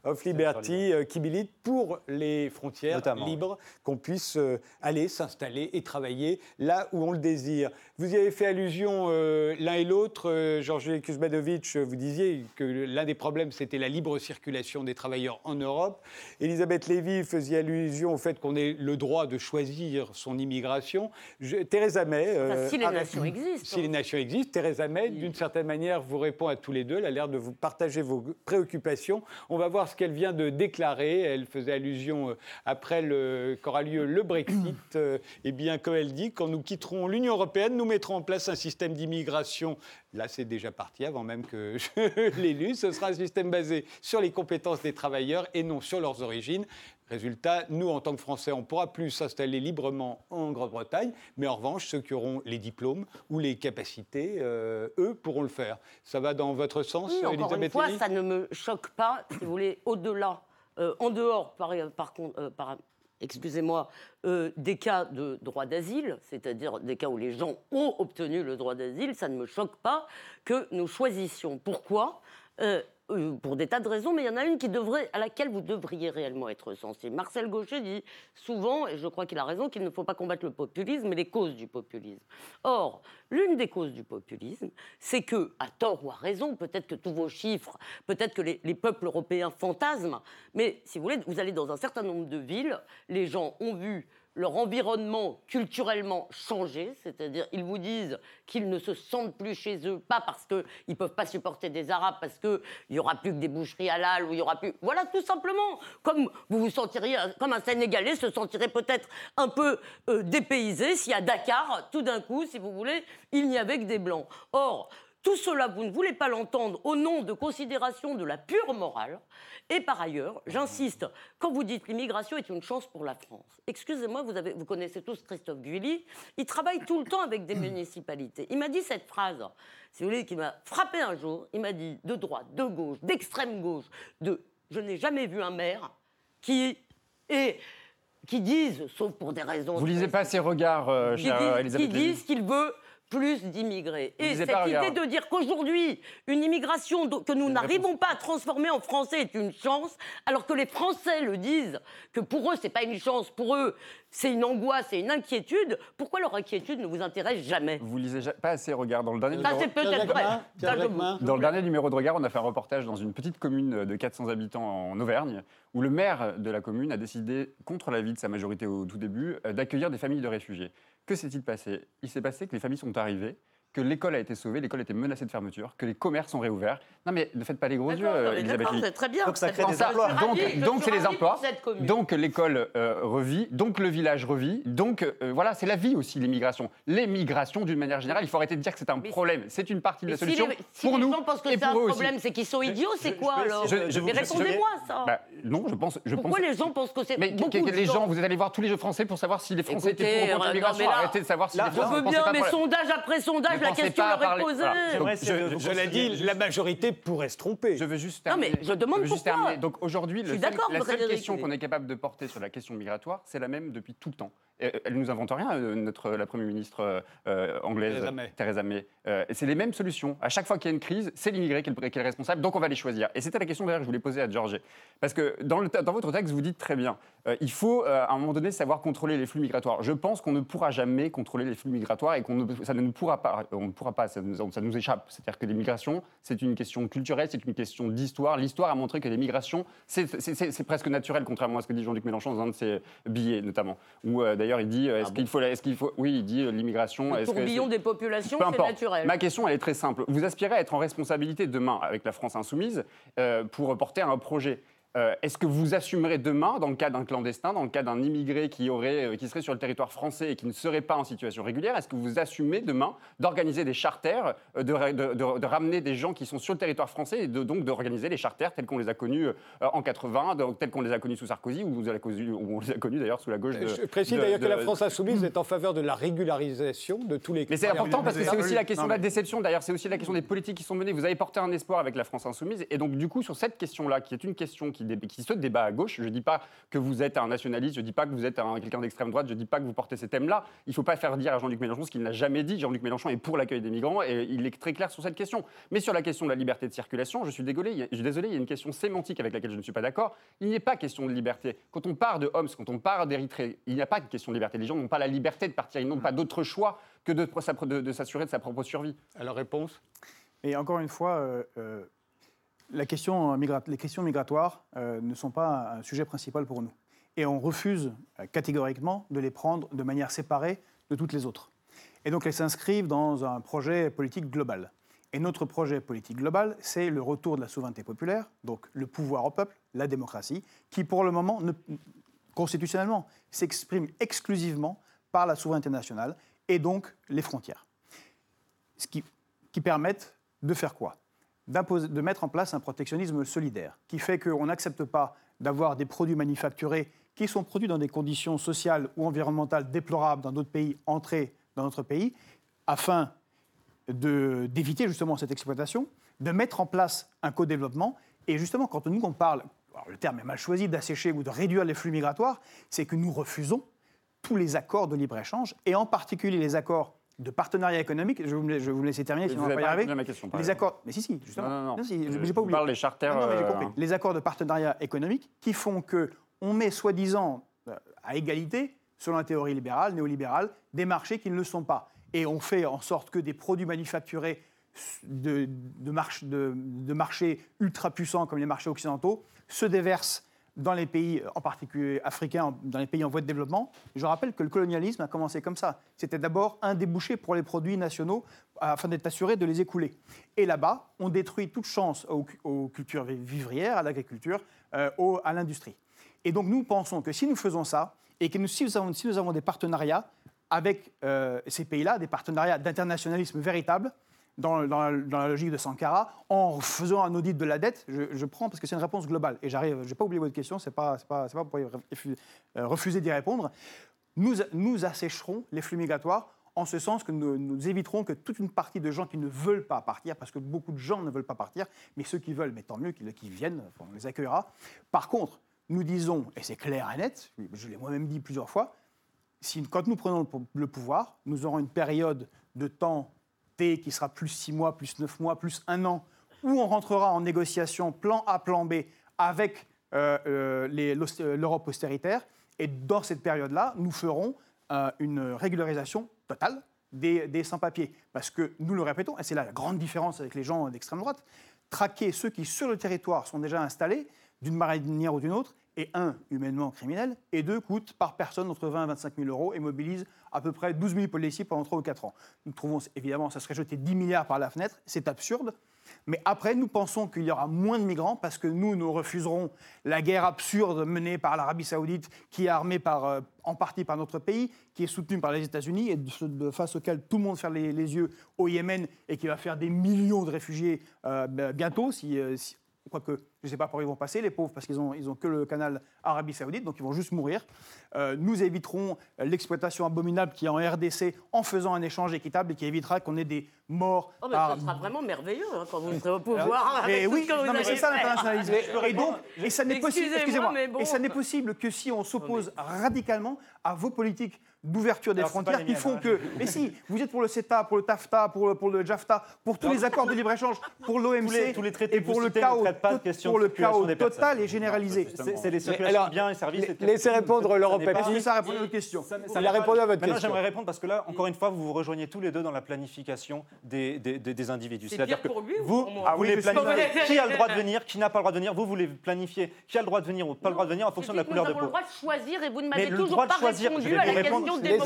A: of Liberty euh, qui milite pour les frontières libres, qu'on puisse euh, aller s'installer et travailler là où on le désire. Vous y avez fait allusion euh, l'un et l'autre. Georges Kuzmanovic, vous disiez que l'un des problèmes, c'était la libre circulation des travailleurs en Europe. Elisabeth Lévy faisait allusion au fait qu'on ait le droit de choisir son immigration. Je, Theresa May...
D: si les nations existent.
A: Si les nations existent, Theresa May, d'une certaine manière, vous répond à tous les deux. Elle a l'air de vous partager vos préoccupations. On va voir ce qu'elle vient de déclarer. Elle faisait allusion euh, après qu'aura lieu le Brexit. (clears throat) Euh, eh bien, comme elle dit, quand nous quitterons l'Union européenne, nous mettrons en place un système d'immigration. Là, c'est déjà parti avant même que (laughs) je l'ai lu. Ce sera un système basé sur les compétences des travailleurs et non sur leurs origines. Résultat, nous, en tant que Français, on ne pourra plus s'installer librement en Grande-Bretagne, mais en revanche, ceux qui auront les diplômes ou les capacités, euh, eux, pourront le faire. Ça va dans votre sens,
D: oui, encore une fois, ça ne me choque pas, si vous voulez, au-delà, euh, en dehors, par, par, euh, par excusez-moi, des cas de droit d'asile, c'est-à-dire des cas où les gens ont obtenu le droit d'asile, ça ne me choque pas que nous choisissions. Pourquoi? Euh, pour des tas de raisons, mais il y en a une qui devrait, à laquelle vous devriez réellement être sensible. Marcel Gaucher dit souvent, et je crois qu'il a raison, qu'il ne faut pas combattre le populisme, mais les causes du populisme. Or, l'une des causes du populisme, c'est que, à tort ou à raison, peut-être que tous vos chiffres, peut-être que les, les peuples européens fantasment, mais si vous voulez, vous allez dans un certain nombre de villes, les gens ont vu leur environnement culturellement changé, c'est-à-dire ils vous disent qu'ils ne se sentent plus chez eux, pas parce qu'ils ne peuvent pas supporter des Arabes, parce qu'il n'y aura plus que des boucheries halal, ou il y aura plus... Voilà, tout simplement. Comme vous vous sentiriez, comme un Sénégalais se sentirait peut-être un peu euh, dépaysé si à Dakar, tout d'un coup, si vous voulez, il n'y avait que des Blancs. Or, tout cela, vous ne voulez pas l'entendre au nom de considérations de la pure morale. Et par ailleurs, j'insiste, quand vous dites l'immigration est une chance pour la France, excusez-moi, vous, vous connaissez tous Christophe Guilly, il travaille tout le temps avec des municipalités. Il m'a dit cette phrase, si vous voulez, qui m'a frappé un jour. Il m'a dit de droite, de gauche, d'extrême gauche, de. Je n'ai jamais vu un maire qui est qui disent, sauf pour des raisons.
C: Vous lisez pas ces regards, euh,
D: Qui disent qu'il veut plus d'immigrés. Et cette idée de dire qu'aujourd'hui, une immigration que nous n'arrivons pas à transformer en français est une chance, alors que les Français le disent, que pour eux, c'est pas une chance, pour eux, c'est une angoisse et une inquiétude, pourquoi leur inquiétude ne vous intéresse jamais?
C: Vous lisez pas assez Regard. Dans le dernier
D: Ça, c'est peut-être vrai.
C: Dans le dernier numéro de Regard, on a fait un reportage dans une petite commune de 400 habitants en Auvergne, où le maire de la commune a décidé, contre l'avis de sa majorité au tout début, euh, d'accueillir des familles de réfugiés. Que s'est-il passé? Il s'est passé que les familles sont arrivées, que l'école a été sauvée, l'école était menacée de fermeture, que les commerces sont réouverts. Non mais ne faites pas les gros yeux, Elisabeth
D: C'est très bien.
E: Donc ça crée des emplois.
C: Donc c'est les emplois. Donc l'école euh, revit, donc le village revit. Donc euh, voilà, c'est la vie aussi l'immigration. L'émigration d'une manière générale, il faut arrêter de dire que c'est un problème. C'est une partie de la solution
D: si
C: pour
D: les
C: nous
D: gens pensent que c'est un problème, c'est qu'ils sont idiots, c'est quoi alors Mais répondez-moi ça.
C: Bah, non, je pense. Je
D: Pourquoi les gens pensent que c'est
C: Mais les gens, vous allez voir tous les jeux français pour savoir si les Français étaient pour l'immigration. Arrêtez de savoir si les Français.
D: Je veux bien, mais sondage après sondage, la question leur est
A: je, l'ai dit, la majorité pourrait se tromper.
C: Je veux juste terminer.
D: Non, mais je demande pourquoi.
C: Donc aujourd'hui, la seule question qu'on est capable de porter sur la question migratoire, c'est la même depuis tout le temps. Elle ne nous invente rien, euh, notre, la Première ministre euh, anglaise, Theresa May. Euh, c'est les mêmes solutions. À chaque fois qu'il y a une crise, c'est l'immigré qui, est le responsable, donc on va les choisir. Et c'était la question d'ailleurs que je voulais poser à Georges. Parce que dans, le, dans, votre texte, vous dites très bien, il faut à un moment donné savoir contrôler les flux migratoires. Je pense qu'on ne pourra jamais contrôler les flux migratoires et qu'on ça ne pourra pas, on ne pourra pas, ça nous, ça nous échappe. C'est-à-dire que l'immigration, c'est une question culturelle, c'est une question d'histoire. L'histoire a montré que l'immigration, c'est presque naturel, contrairement à ce que dit Jean-Luc Mélenchon dans un de ses billets notamment. Où d'ailleurs il dit, est-ce ah qu'il faut, est-ce qu'il faut, oui, il dit l'immigration.
D: Le tourbillon des populations, c'est naturel.
C: Ma question, elle est très simple. Vous aspirez à être en responsabilité demain avec la France insoumise euh, pour porter un projet. Euh, est-ce que vous assumerez demain, dans le cas d'un clandestin, dans le cas d'un immigré qui, aurait, euh, qui serait sur le territoire français et qui ne serait pas en situation régulière, est-ce que vous assumez demain d'organiser des charters, euh, de, ramener des gens qui sont sur le territoire français et de, donc d'organiser les charters tels qu'on les a connus en 80, tels qu'on les a connus sous Sarkozy ou, on les a connus d'ailleurs sous la gauche de.
A: Je précise d'ailleurs que la France insoumise est en faveur de la régularisation de tous les.
C: Mais c'est important parce que c'est aussi la question de la déception. D'ailleurs, c'est aussi la question des politiques qui sont menées. Vous avez porté un espoir avec la France insoumise et donc du coup sur cette question-là, qui est une question qui qui, se débat à gauche. Je ne dis pas que vous êtes un nationaliste, je ne dis pas que vous êtes quelqu'un d'extrême droite, je ne dis pas que vous portez ces thèmes-là. Il ne faut pas faire dire à Jean-Luc Mélenchon ce qu'il n'a jamais dit. Jean-Luc Mélenchon est pour l'accueil des migrants et il est très clair sur cette question. Mais sur la question de la liberté de circulation, je suis désolé, je suis désolé, il y a une question sémantique avec laquelle je ne suis pas d'accord. Il n'y a pas question de liberté. Quand on part de Homs, quand on part d'Érythrée, il n'y a pas de question de liberté. Les gens n'ont pas la liberté de partir, ils n'ont pas d'autre choix que de, de, s'assurer de sa propre survie.
A: Alors réponse?
B: Et encore une fois, euh, euh, question les questions migratoires euh, ne sont pas un sujet principal pour nous. Et on refuse euh, catégoriquement de les prendre de manière séparée de toutes les autres. Et donc elles s'inscrivent dans un projet politique global. Et notre projet politique global, c'est le retour de la souveraineté populaire, donc le pouvoir au peuple, la démocratie, qui pour le moment, constitutionnellement, s'exprime exclusivement par la souveraineté nationale et donc les frontières. Ce qui, qui permettent de faire quoi? De mettre en place un protectionnisme solidaire, qui fait qu'on n'accepte pas d'avoir des produits manufacturés qui sont produits dans des conditions sociales ou environnementales déplorables dans d'autres pays entrés dans notre pays, afin d'éviter justement cette exploitation, de mettre en place un co-développement. Et justement, quand nous on parle, le terme est mal choisi, d'assécher ou de réduire les flux migratoires, c'est que nous refusons tous les accords de libre-échange, et en particulier les accords de partenariat économique. Je vais vous, je vous laisser terminer, sinon on va pas y arriver.
C: Ma question,
B: les accords, mais si, si, justement.
C: Non, non, non.
B: si,
C: je,
B: j'ai pas oublié.
C: parle des charters. Non,
B: j'ai compris. Les accords de partenariat économique qui font que on met soi-disant à égalité, selon la théorie libérale, néolibérale, des marchés qui ne le sont pas. Et on fait en sorte que des produits manufacturés de, de, de marchés ultra puissants comme les marchés occidentaux se déversent dans les pays, en particulier africains, dans les pays en voie de développement. Je rappelle que le colonialisme a commencé comme ça. C'était d'abord un débouché pour les produits nationaux afin d'être assuré de les écouler. Et là-bas, on détruit toute chance aux, cultures vivrières, à l'agriculture, euh, à l'industrie. Et donc nous pensons que si nous faisons ça, et que nous, si, nous avons, si nous avons des partenariats avec euh, ces pays-là, des partenariats d'internationalisme véritable, dans, la, logique de Sankara, en faisant un audit de la dette, je, prends parce que c'est une réponse globale, et j'arrive, je n'ai pas oublié votre question, ce n'est pas, pas, pas pour euh, refuser d'y répondre, nous, nous assécherons les flux migratoires en ce sens que nous, éviterons que toute une partie de gens qui ne veulent pas partir, parce que beaucoup de gens ne veulent pas partir, mais ceux qui veulent, mais tant mieux qu'ils viennent, on les accueillera. Par contre, nous disons, et c'est clair et net, je l'ai moi-même dit plusieurs fois, quand nous prenons le pouvoir, nous aurons une période de temps Qui sera plus 6 mois, plus 9 mois, plus un an, où on rentrera en négociation plan A, plan B avec euh, euh, l'Europe austéritaire. Et dans cette période-là, nous ferons euh, une régularisation totale des, des sans-papiers. Parce que, nous le répétons, et c'est la grande différence avec les gens d'extrême droite, traquer ceux qui, sur le territoire, sont déjà installés, d'une manière ou d'une autre, et un, humainement criminel, et deux, coûte par personne entre 20 et 25 000 euros et mobilise à peu près 12 000 policiers pendant 3 ou 4 ans. Nous trouvons, évidemment, ça serait jeter 10 milliards par la fenêtre, c'est absurde. Mais après, nous pensons qu'il y aura moins de migrants parce que nous, nous refuserons la guerre absurde menée par l'Arabie saoudite, qui est armée par, euh, en partie par notre pays, qui est soutenue par les États-Unis et de, face auquel tout le monde ferme les, yeux au Yémen et qui va faire des millions de réfugiés euh, bientôt, si, euh, si quoique je ne sais pas par où ils vont passer, les pauvres, parce qu'ils n'ont ils ont que le canal Arabie Saoudite, donc ils vont juste mourir. Euh, nous éviterons l'exploitation abominable qui est en RDC en faisant un échange équitable et qui évitera qu'on ait des morts.
D: Oh, mais Ça sera vraiment merveilleux hein, quand vous serez au pouvoir.
B: Mais oui, non, mais c'est ça l'internationalisme. Et donc, et ça n'est possible, excusez-moi, et ça n'est possible que si on s'oppose radicalement à vos politiques d'ouverture des frontières qui font que. Mais si, vous êtes pour le CETA, pour le TAFTA, pour le, pour le JAFTA, pour tous les accords de libre-échange, pour l'OMC,
E: tous les traités
B: et pour le chaos, pour le chaos total et généralisé.
E: C'est les circulations biens et services.
A: Laissez répondre l'Europe
B: Est-ce ça répond à votre question
A: Il a répondu à votre question.
E: j'aimerais répondre parce que là, encore une fois, vous vous rejoignez tous les deux dans la planification des, des, des individus.
D: C'est-à-dire que
E: vous, vous voulez planifier qui a le droit de venir, qui n'a pas le droit de venir? Vous voulez planifier qui a le droit de venir ou pas le droit de venir en fonction de la couleur de peau. Nous
D: avons le droit de choisir et vous ne m'avez toujours pas répondu à la question des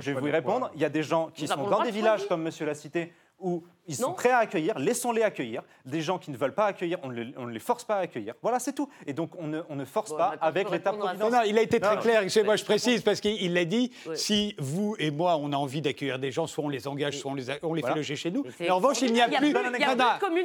E: Je vais vous répondre. Il y a des gens qui sont dans des villages, comme monsieur l'a cité, où ils sont prêts à accueillir, laissons-les accueillir. Des gens qui ne veulent pas accueillir, on ne les, force pas à accueillir. Voilà, c'est tout. Et donc, on ne, force pas avec l'État providence.
A: Non, il a été très clair. Chez moi, je précise, parce qu'il l'a dit, si vous et moi, on a envie d'accueillir des gens, soit on les engage, soit on les, on les fait loger chez nous. Mais en revanche, il n'y a, plus...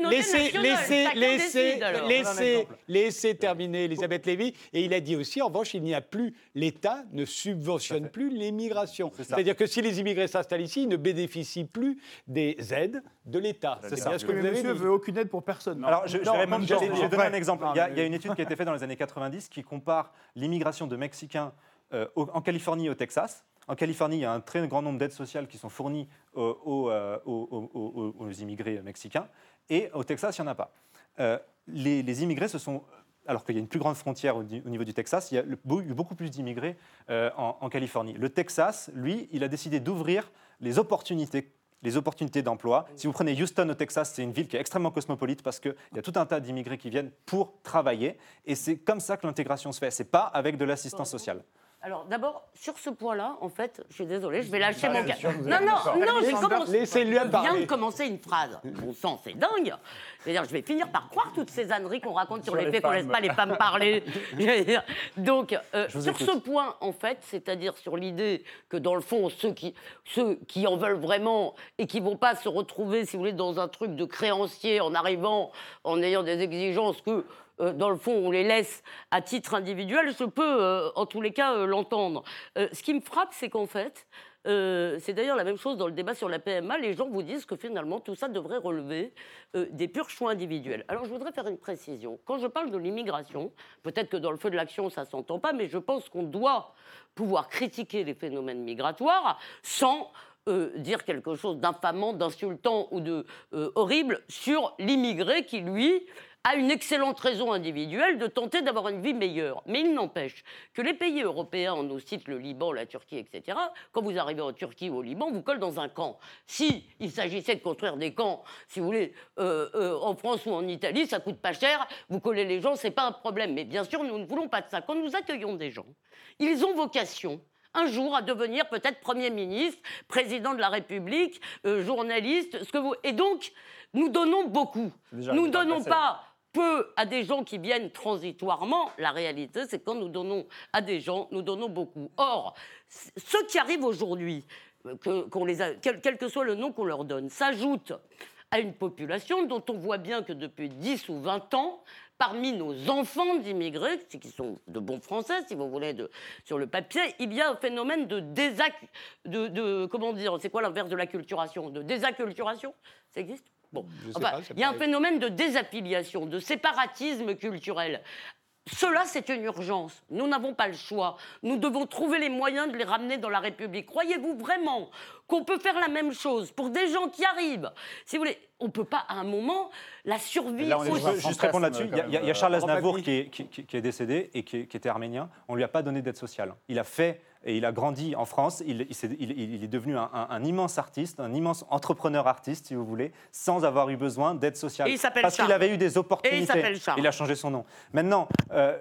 A: Laissez, laissez, laissez, laissez, laissez terminer Elisabeth Lévy. Et il a dit aussi, en revanche, il n'y a plus... L'État ne subventionne plus l'immigration. C'est-à-dire que si les immigrés s'installent ici, ils ne bénéficient plus des aides de l'État.
B: C'est ça. Parce que monsieur veut aucune aide pour personne.
E: Alors, je, vais, donner un exemple. Il y, a, une étude qui a été faite dans les années 90 qui compare l'immigration de Mexicains euh, en Californie et au Texas. En Californie, il y a un très grand nombre d'aides sociales qui sont fournies euh, euh, aux, immigrés mexicains. Et au Texas, il n'y en a pas. les, immigrés se sont alors qu'il y a une plus grande frontière au, niveau du Texas, il y a eu beaucoup plus d'immigrés en, en, Californie. Le Texas, lui, il a décidé d'ouvrir les opportunités les opportunités d'emploi. Si vous prenez Houston au Texas, c'est une ville qui est extrêmement cosmopolite parce qu'il y a tout un tas d'immigrés qui viennent pour travailler. Et c'est comme ça que l'intégration se fait. Ce n'est pas avec de l'assistance sociale.
D: Alors d'abord, sur ce point-là, en fait, je suis désolée, je vais lâcher mon cas. Non, non, non, j'ai commencé.
A: Laissez-lui
D: Je viens de commencer une phrase. Bon sang, c'est dingue. Je, dire, je vais finir par croire toutes ces âneries qu'on raconte sur, les faits qu'on laisse pas les femmes parler. (laughs) Donc, euh, sur ce point, en fait, c'est-à-dire sur l'idée que dans le fond, ceux qui, ceux qui en veulent vraiment et qui vont pas se retrouver, si vous voulez, dans un truc de créancier en arrivant, en ayant des exigences que euh, dans le fond, on les laisse à titre individuel, je peux, euh, en tous les cas, euh, l'entendre. ce qui me frappe, c'est qu'en fait, c'est d'ailleurs la même chose dans le débat sur la PMA. Les gens vous disent que finalement tout ça devrait relever des purs choix individuels. Alors je voudrais faire une précision. Quand je parle de l'immigration, peut-être que dans le feu de l'action ça s'entend pas, mais je pense qu'on doit pouvoir critiquer les phénomènes migratoires sans dire quelque chose d'infamant, d'insultant ou de horrible sur l'immigré qui, lui, a une excellente raison individuelle de tenter d'avoir une vie meilleure. Mais il n'empêche que les pays européens, on nous cite le Liban, la Turquie, etc., quand vous arrivez en Turquie ou au Liban, vous collez dans un camp. Si il s'agissait de construire des camps, si vous voulez, euh, euh, en France ou en Italie, ça coûte pas cher, vous collez les gens, c'est pas un problème. Mais bien sûr, nous ne voulons pas de ça. Quand nous accueillons des gens, ils ont vocation un jour à devenir peut-être Premier ministre, président de la République, euh, journaliste, ce que vous... Et donc, nous donnons beaucoup. Nous ne donnons pas peu à des gens qui viennent transitoirement. La réalité, c'est quand nous donnons à des gens, nous donnons beaucoup. Or, ceux qui arrivent aujourd'hui, que, quel, que soit le nom qu'on leur donne, s'ajoutent à une population dont on voit bien que depuis 10 ou 20 ans, parmi nos enfants d'immigrés, qui sont de bons Français, si vous voulez, sur le papier, il y a un phénomène de désac... De comment dire C'est quoi l'inverse de l'acculturation? De désacculturation Ça existe? Bon, il y a un phénomène de désaffiliation, de séparatisme culturel. Cela, c'est une urgence. Nous n'avons pas le choix. Nous devons trouver les moyens de les ramener dans la République. Croyez-vous vraiment qu'on peut faire la même chose pour des gens qui arrivent? Si vous voulez, on ne peut pas à un moment la survie.
E: Là, juste répondre là-dessus. Il, y a, Charles Aznavour qui est, qui, est, décédé et qui, était arménien. On ne lui a pas donné d'aide sociale. Il a fait et il a grandi en France. Il, est, devenu un, immense artiste, un immense entrepreneur artiste, si vous voulez, sans avoir eu besoin d'aide sociale. parce qu'il avait eu des opportunités. il, a changé son nom. Maintenant, euh,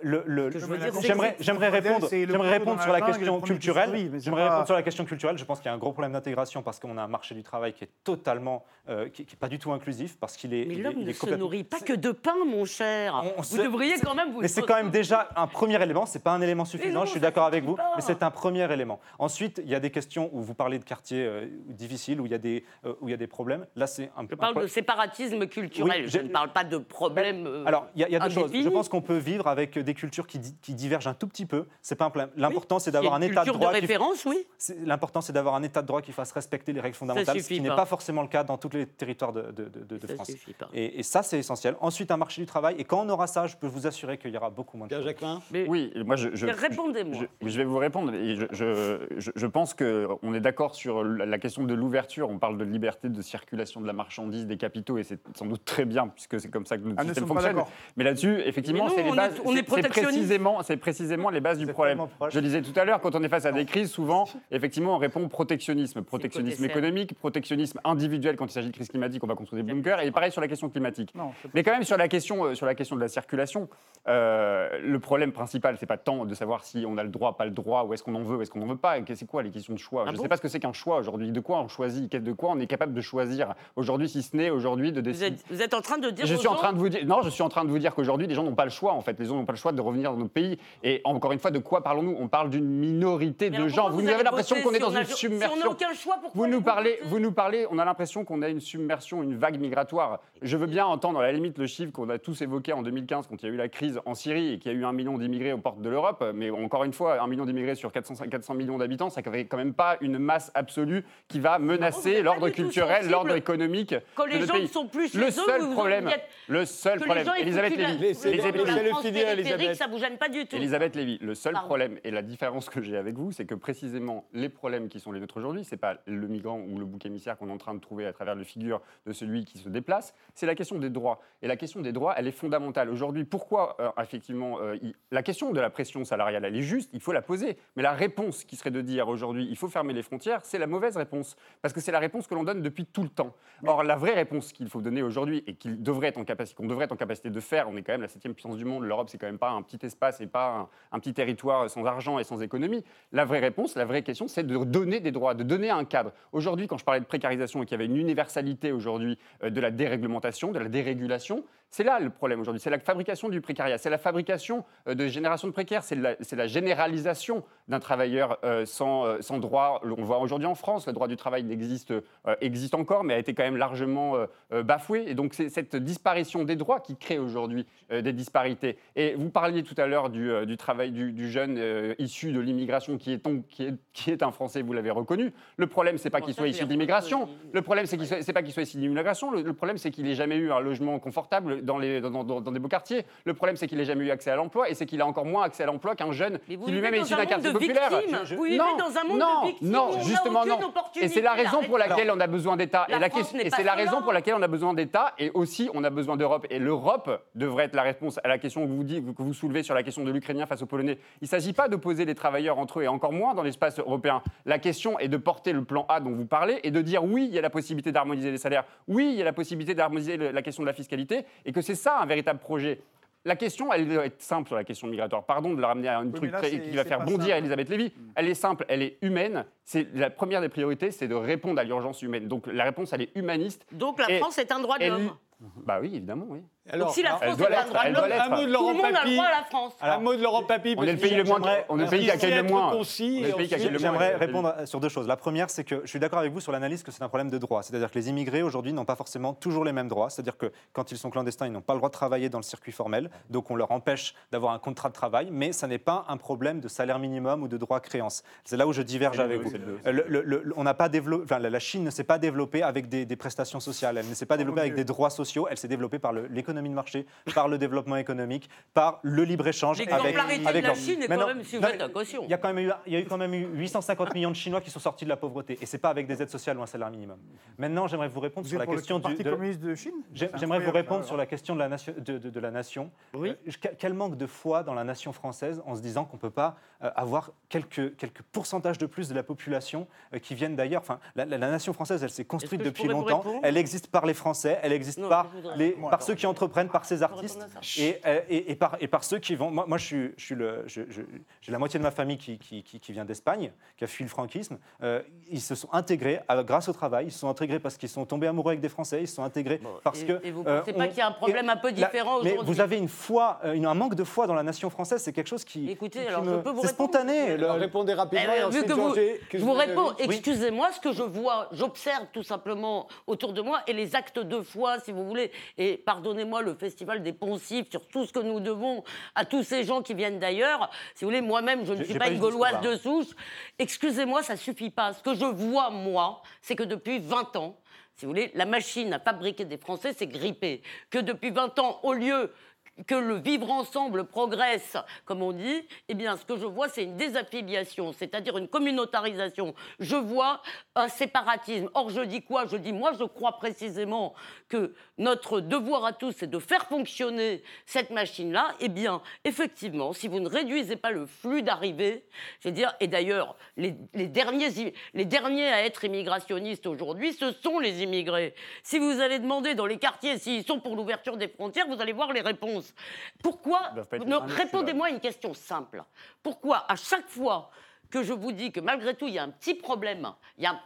E: j'aimerais répondre, répondre sur la question culturelle. J'aimerais répondre sur la question culturelle. Je pense qu'il y a un gros problème d'intégration parce qu'on a un marché du travail qui est totalement, euh, qui, pas du tout inclusif, parce qu'il est.
D: Mais l'homme ne se nourrit pas que de pain, mon cher. vous devriez quand même vous.
E: Mais c'est quand même déjà un premier élément. C'est pas un élément suffisant. je suis d'accord avec vous, mais c'est un premier élément. Ensuite, il y a des questions où vous parlez de quartiers euh, difficiles, où il, y a des, euh, où il y a des problèmes. Là, c'est un
D: Je parle de séparatisme culturel, je ne parle pas de problèmes. Euh,
E: alors, il y a, deux choses. Je pense qu'on peut vivre avec des cultures qui, qui divergent un tout petit peu. C'est pas un problème. L'important, c'est d'avoir un état de droit.
D: De référence, oui.
E: L'important, c'est d'avoir un état de droit qui fasse respecter les règles fondamentales, ce qui n'est pas forcément le cas dans tous les territoires de, de, de, France. Et, ça, c'est essentiel. Ensuite, un marché du travail. Et quand on aura ça, je peux vous assurer qu'il y aura beaucoup moins de.
A: Jacquemin
C: Oui, moi, je.
D: Répondez-moi.
C: Je, vais vous répondre. Et je, je, pense qu'on est d'accord sur la question de l'ouverture. On parle de liberté de circulation de la marchandise, des capitaux, et c'est sans doute très bien, puisque c'est comme ça que notre ah, système fonctionne. Mais là-dessus, effectivement, c'est les bases. C'est précisément, précisément les bases du problème. Je disais tout à l'heure, quand on est face à des crises, souvent, effectivement, on répond protectionnisme. Protectionnisme économique, protectionnisme individuel quand il s'agit de crise climatique, on va construire des bunkers, et pareil sur la question climatique. Mais quand même, sur la question, euh, sur la question de la circulation, euh, le problème principal, c'est pas tant de savoir si on a le droit, pas le droit, ou est-ce qu'on en veut, ou est-ce qu'on n'en veut pas c'est quoi les questions de choix? Ah Je ne sais pas ce que c'est qu'un choix aujourd'hui. De quoi on choisit? De quoi on est capable de choisir? Aujourd'hui, si ce n'est aujourd'hui de décider
D: vous êtes, en train de dire.
C: Je suis en train de vous dire. Non, je suis en train de vous dire qu'aujourd'hui, les gens n'ont pas le choix. En fait, les gens n'ont pas le choix de revenir dans notre pays. Et encore une fois, de quoi parlons-nous? On parle d'une minorité de gens. Vous, avez l'impression qu'on est dans une submersion.
D: Si on aucun choix,
C: vous nous parlez, vous nous parlez. On a l'impression qu'on a une submersion, une vague migratoire. Je veux bien entendre à la limite le chiffre qu'on a tous évoqué en 2015 quand il y a eu la crise en Syrie et qu'il y a eu un million d'immigrés aux portes de l'Europe. Mais encore une fois, un million d'immigrés sur 400, 400 millions d'habitants, ça fait quand même pas une masse absolue qui va menacer l'ordre culturel, l'ordre économique.
D: Quand les gens
C: ne
D: sont plus
C: le seul problème, le seul problème, Elisabeth Lévy,
D: Elisabeth, ça vous gêne pas du tout.
C: Elisabeth Lévy, le seul problème et la différence que j'ai avec vous, c'est que précisément les problèmes qui sont les nôtres aujourd'hui, c'est pas le migrant ou le bouc émissaire qu'on est en train de trouver à travers le figure de celui qui se déplace, c'est la question des droits. Et la question des droits, elle est fondamentale aujourd'hui. Pourquoi euh, effectivement euh, la question de la pression salariale, elle est juste, il faut la poser. Mais la réponse qui serait de dire aujourd'hui, il faut fermer les frontières, c'est la mauvaise réponse. Parce que c'est la réponse que l'on donne depuis tout le temps. Or, la vraie réponse qu'il faut donner aujourd'hui et qu'il devrait être en capacité, qu'on devrait être en capacité de faire, on est quand même la septième puissance du monde, l'Europe, c'est quand même pas un petit espace et pas un, petit territoire sans argent et sans économie. La vraie réponse, la vraie question, c'est de donner des droits, de donner un cadre. Aujourd'hui, quand je parlais de précarisation et qu'il y avait une universalité aujourd'hui euh, de la déréglementation, de la dérégulation, c'est là le problème aujourd'hui. C'est la fabrication du précariat, c'est la fabrication euh, de générations de précaires, c'est la, généralisation d'un travailleur euh, sans, sans droit. On voit aujourd'hui en France, le droit du travail existe, euh, existe encore, mais a été quand même largement bafoué. Et donc c'est cette disparition des droits qui crée aujourd'hui des disparités. Et vous parliez tout à l'heure du, du, travail du, jeune issu de l'immigration qui est, qui, est, qui est un Français, vous l'avez reconnu. Le problème, c'est pas qu'il soit issu de l'immigration. Le problème, c'est qu'il pas qu'il soit issu de l'immigration. Le, le problème, c'est qu'il n'ait jamais eu un logement confortable dans, les, dans, des beaux quartiers. Le problème, c'est qu'il n'a jamais eu accès à l'emploi et c'est qu'il a encore moins accès à l'emploi qu'un jeune qui lui-même est issu d'un quartier populaire. Je,
D: Vous vivez dans un monde
C: non,
D: de victimes
C: non,
D: où on
C: justement non. Et c'est la raison pour laquelle on a besoin d'État.
D: La
C: Et, c'est la raison pour laquelle on a besoin d'État. Et aussi, on a besoin d'Europe. Et l'Europe devrait être la réponse à la question que vous, dites, que vous soulevez sur la question de l'Ukrainien face aux Polonais. Il ne s'agit pas d'opposer les travailleurs entre eux, et encore moins dans l'espace européen. La question est de porter le plan A dont vous parlez et de dire oui, il y a la possibilité d'harmoniser les salaires. Oui, il y a la possibilité d'harmoniser la question de la fiscalité. Et que c'est ça un véritable projet. La question, elle doit être simple sur la question migratoire. Pardon de la ramener à un truc
B: là,
C: très-
B: c'est-
C: qui va faire bondir
B: simple.
C: Elisabeth Lévy. Elle est simple, elle est humaine. C'est la première des priorités, c'est de répondre à l'urgence humaine. Donc la réponse, elle est humaniste.
D: Donc la
C: Et-
D: France est un droit de l'homme.
C: Bah oui, évidemment, oui.
D: Donc si la
A: alors,
D: France
C: doit
D: est un droit de l'homme, tout le monde a le droit à la France.
A: un mot de Laurent Papy.
C: On est le pays le moins, on est le pays qui accueille le moins.
A: concis
C: On est
A: et
C: le pays qui
A: ensuite-
C: accueille le moins.
E: J'aimerais répondre sur deux choses. La première, c'est que je suis d'accord avec vous sur l'analyse que c'est un problème de droit. C'est-à-dire que les immigrés aujourd'hui n'ont pas forcément toujours les mêmes droits. C'est-à-dire que quand ils sont clandestins, ils n'ont pas le droit de travailler dans le circuit formel. Donc on leur empêche d'avoir un contrat de travail. Mais ça n'est pas un problème de salaire minimum ou de droit à créance. C'est là où je diverge avec vous. on n'a pas développé, la Chine ne s'est pas développée avec des, prestations sociales. Elle ne s'est pas développée avec des droits sociaux. Elle s'est développée par le- l'économie de marché, par le développement économique, par le libre-échange avec,
D: L'exemplarité
E: avec
D: de la. Chine est quand même sujette à caution.
E: il y, a quand même eu, il y a eu quand même eu 850 millions de Chinois qui sont sortis de la pauvreté. Et ce n'est pas avec des aides sociales ou un salaire minimum. Maintenant, j'aimerais vous répondre
B: Vous
E: sur la question
B: le Parti
E: du, de-
B: communiste de Chine?
E: J'aimerais vous répondre sur la question de la nation. De, de- de la nation.
D: Oui.
E: Euh, que- quel manque de foi dans la nation française en se disant qu'on ne peut pas euh, avoir quelques, quelques pourcentages de plus de la population euh, qui viennent d'ailleurs. Enfin, la, la- la nation française, elle s'est construite depuis longtemps. Elle existe par les Français, elle existe
D: Non,
E: par, les, par ceux qui entreprennent, par ces artistes et, et, et par, et par ceux qui vont. Moi, moi, je suis, je suis le. je- je- J'ai la moitié de ma famille qui, qui, qui- qui vient d'Espagne, qui a fui le franquisme. Euh, ils se sont intégrés grâce au travail. Ils se sont intégrés parce qu'ils sont tombés amoureux avec des Français. Ils se sont intégrés parce
D: et-
E: que.
D: et vous
E: euh,
D: pensez pas qu'il y a un problème
E: et
D: un peu différent
E: Mais
D: aujourd'hui
E: vous avez une foi, euh, une- un manque de foi dans la nation française. C'est quelque chose qui.
D: Écoutez,
E: qui
D: alors, je peux vous
E: C'est
D: répondre
E: spontané. le-
A: Alors, répondez rapidement
D: Eh
A: et
D: vu
A: ensuite
D: que vous, je vous réponds, excusez-moi, ce que je vois, j'observe tout simplement autour de moi et les actes de foi, si vous voulez, et pardonnez-moi le festival des poncifs sur tout ce que nous devons à tous ces gens qui viennent d'ailleurs. Si vous voulez, moi-même, je ne suis pas
E: pas
D: une gauloise de souche. Excusez-moi, ça suffit pas. Ce que je vois, moi, c'est que depuis 20 ans, si vous voulez, la machine à fabriquer des Français s'est grippée. Que depuis 20 ans, au lieu que le vivre ensemble progresse, comme on dit, eh bien, ce que je vois, c'est une désaffiliation, c'est-à-dire une communautarisation. Je vois un séparatisme. Or, je dis quoi? Je dis, moi, je crois précisément que notre devoir à tous, c'est de faire fonctionner cette machine-là. Eh bien, effectivement, si vous ne réduisez pas le flux d'arrivées, je veux dire, et d'ailleurs, les, derniers, les derniers à être immigrationnistes aujourd'hui, ce sont les immigrés. Si vous allez demander dans les quartiers s'ils sont pour l'ouverture des frontières, vous allez voir les réponses. Pourquoi Répondez-moi à une question simple. Pourquoi, à chaque fois que je vous dis que malgré tout, il y a un petit problème, il y a un,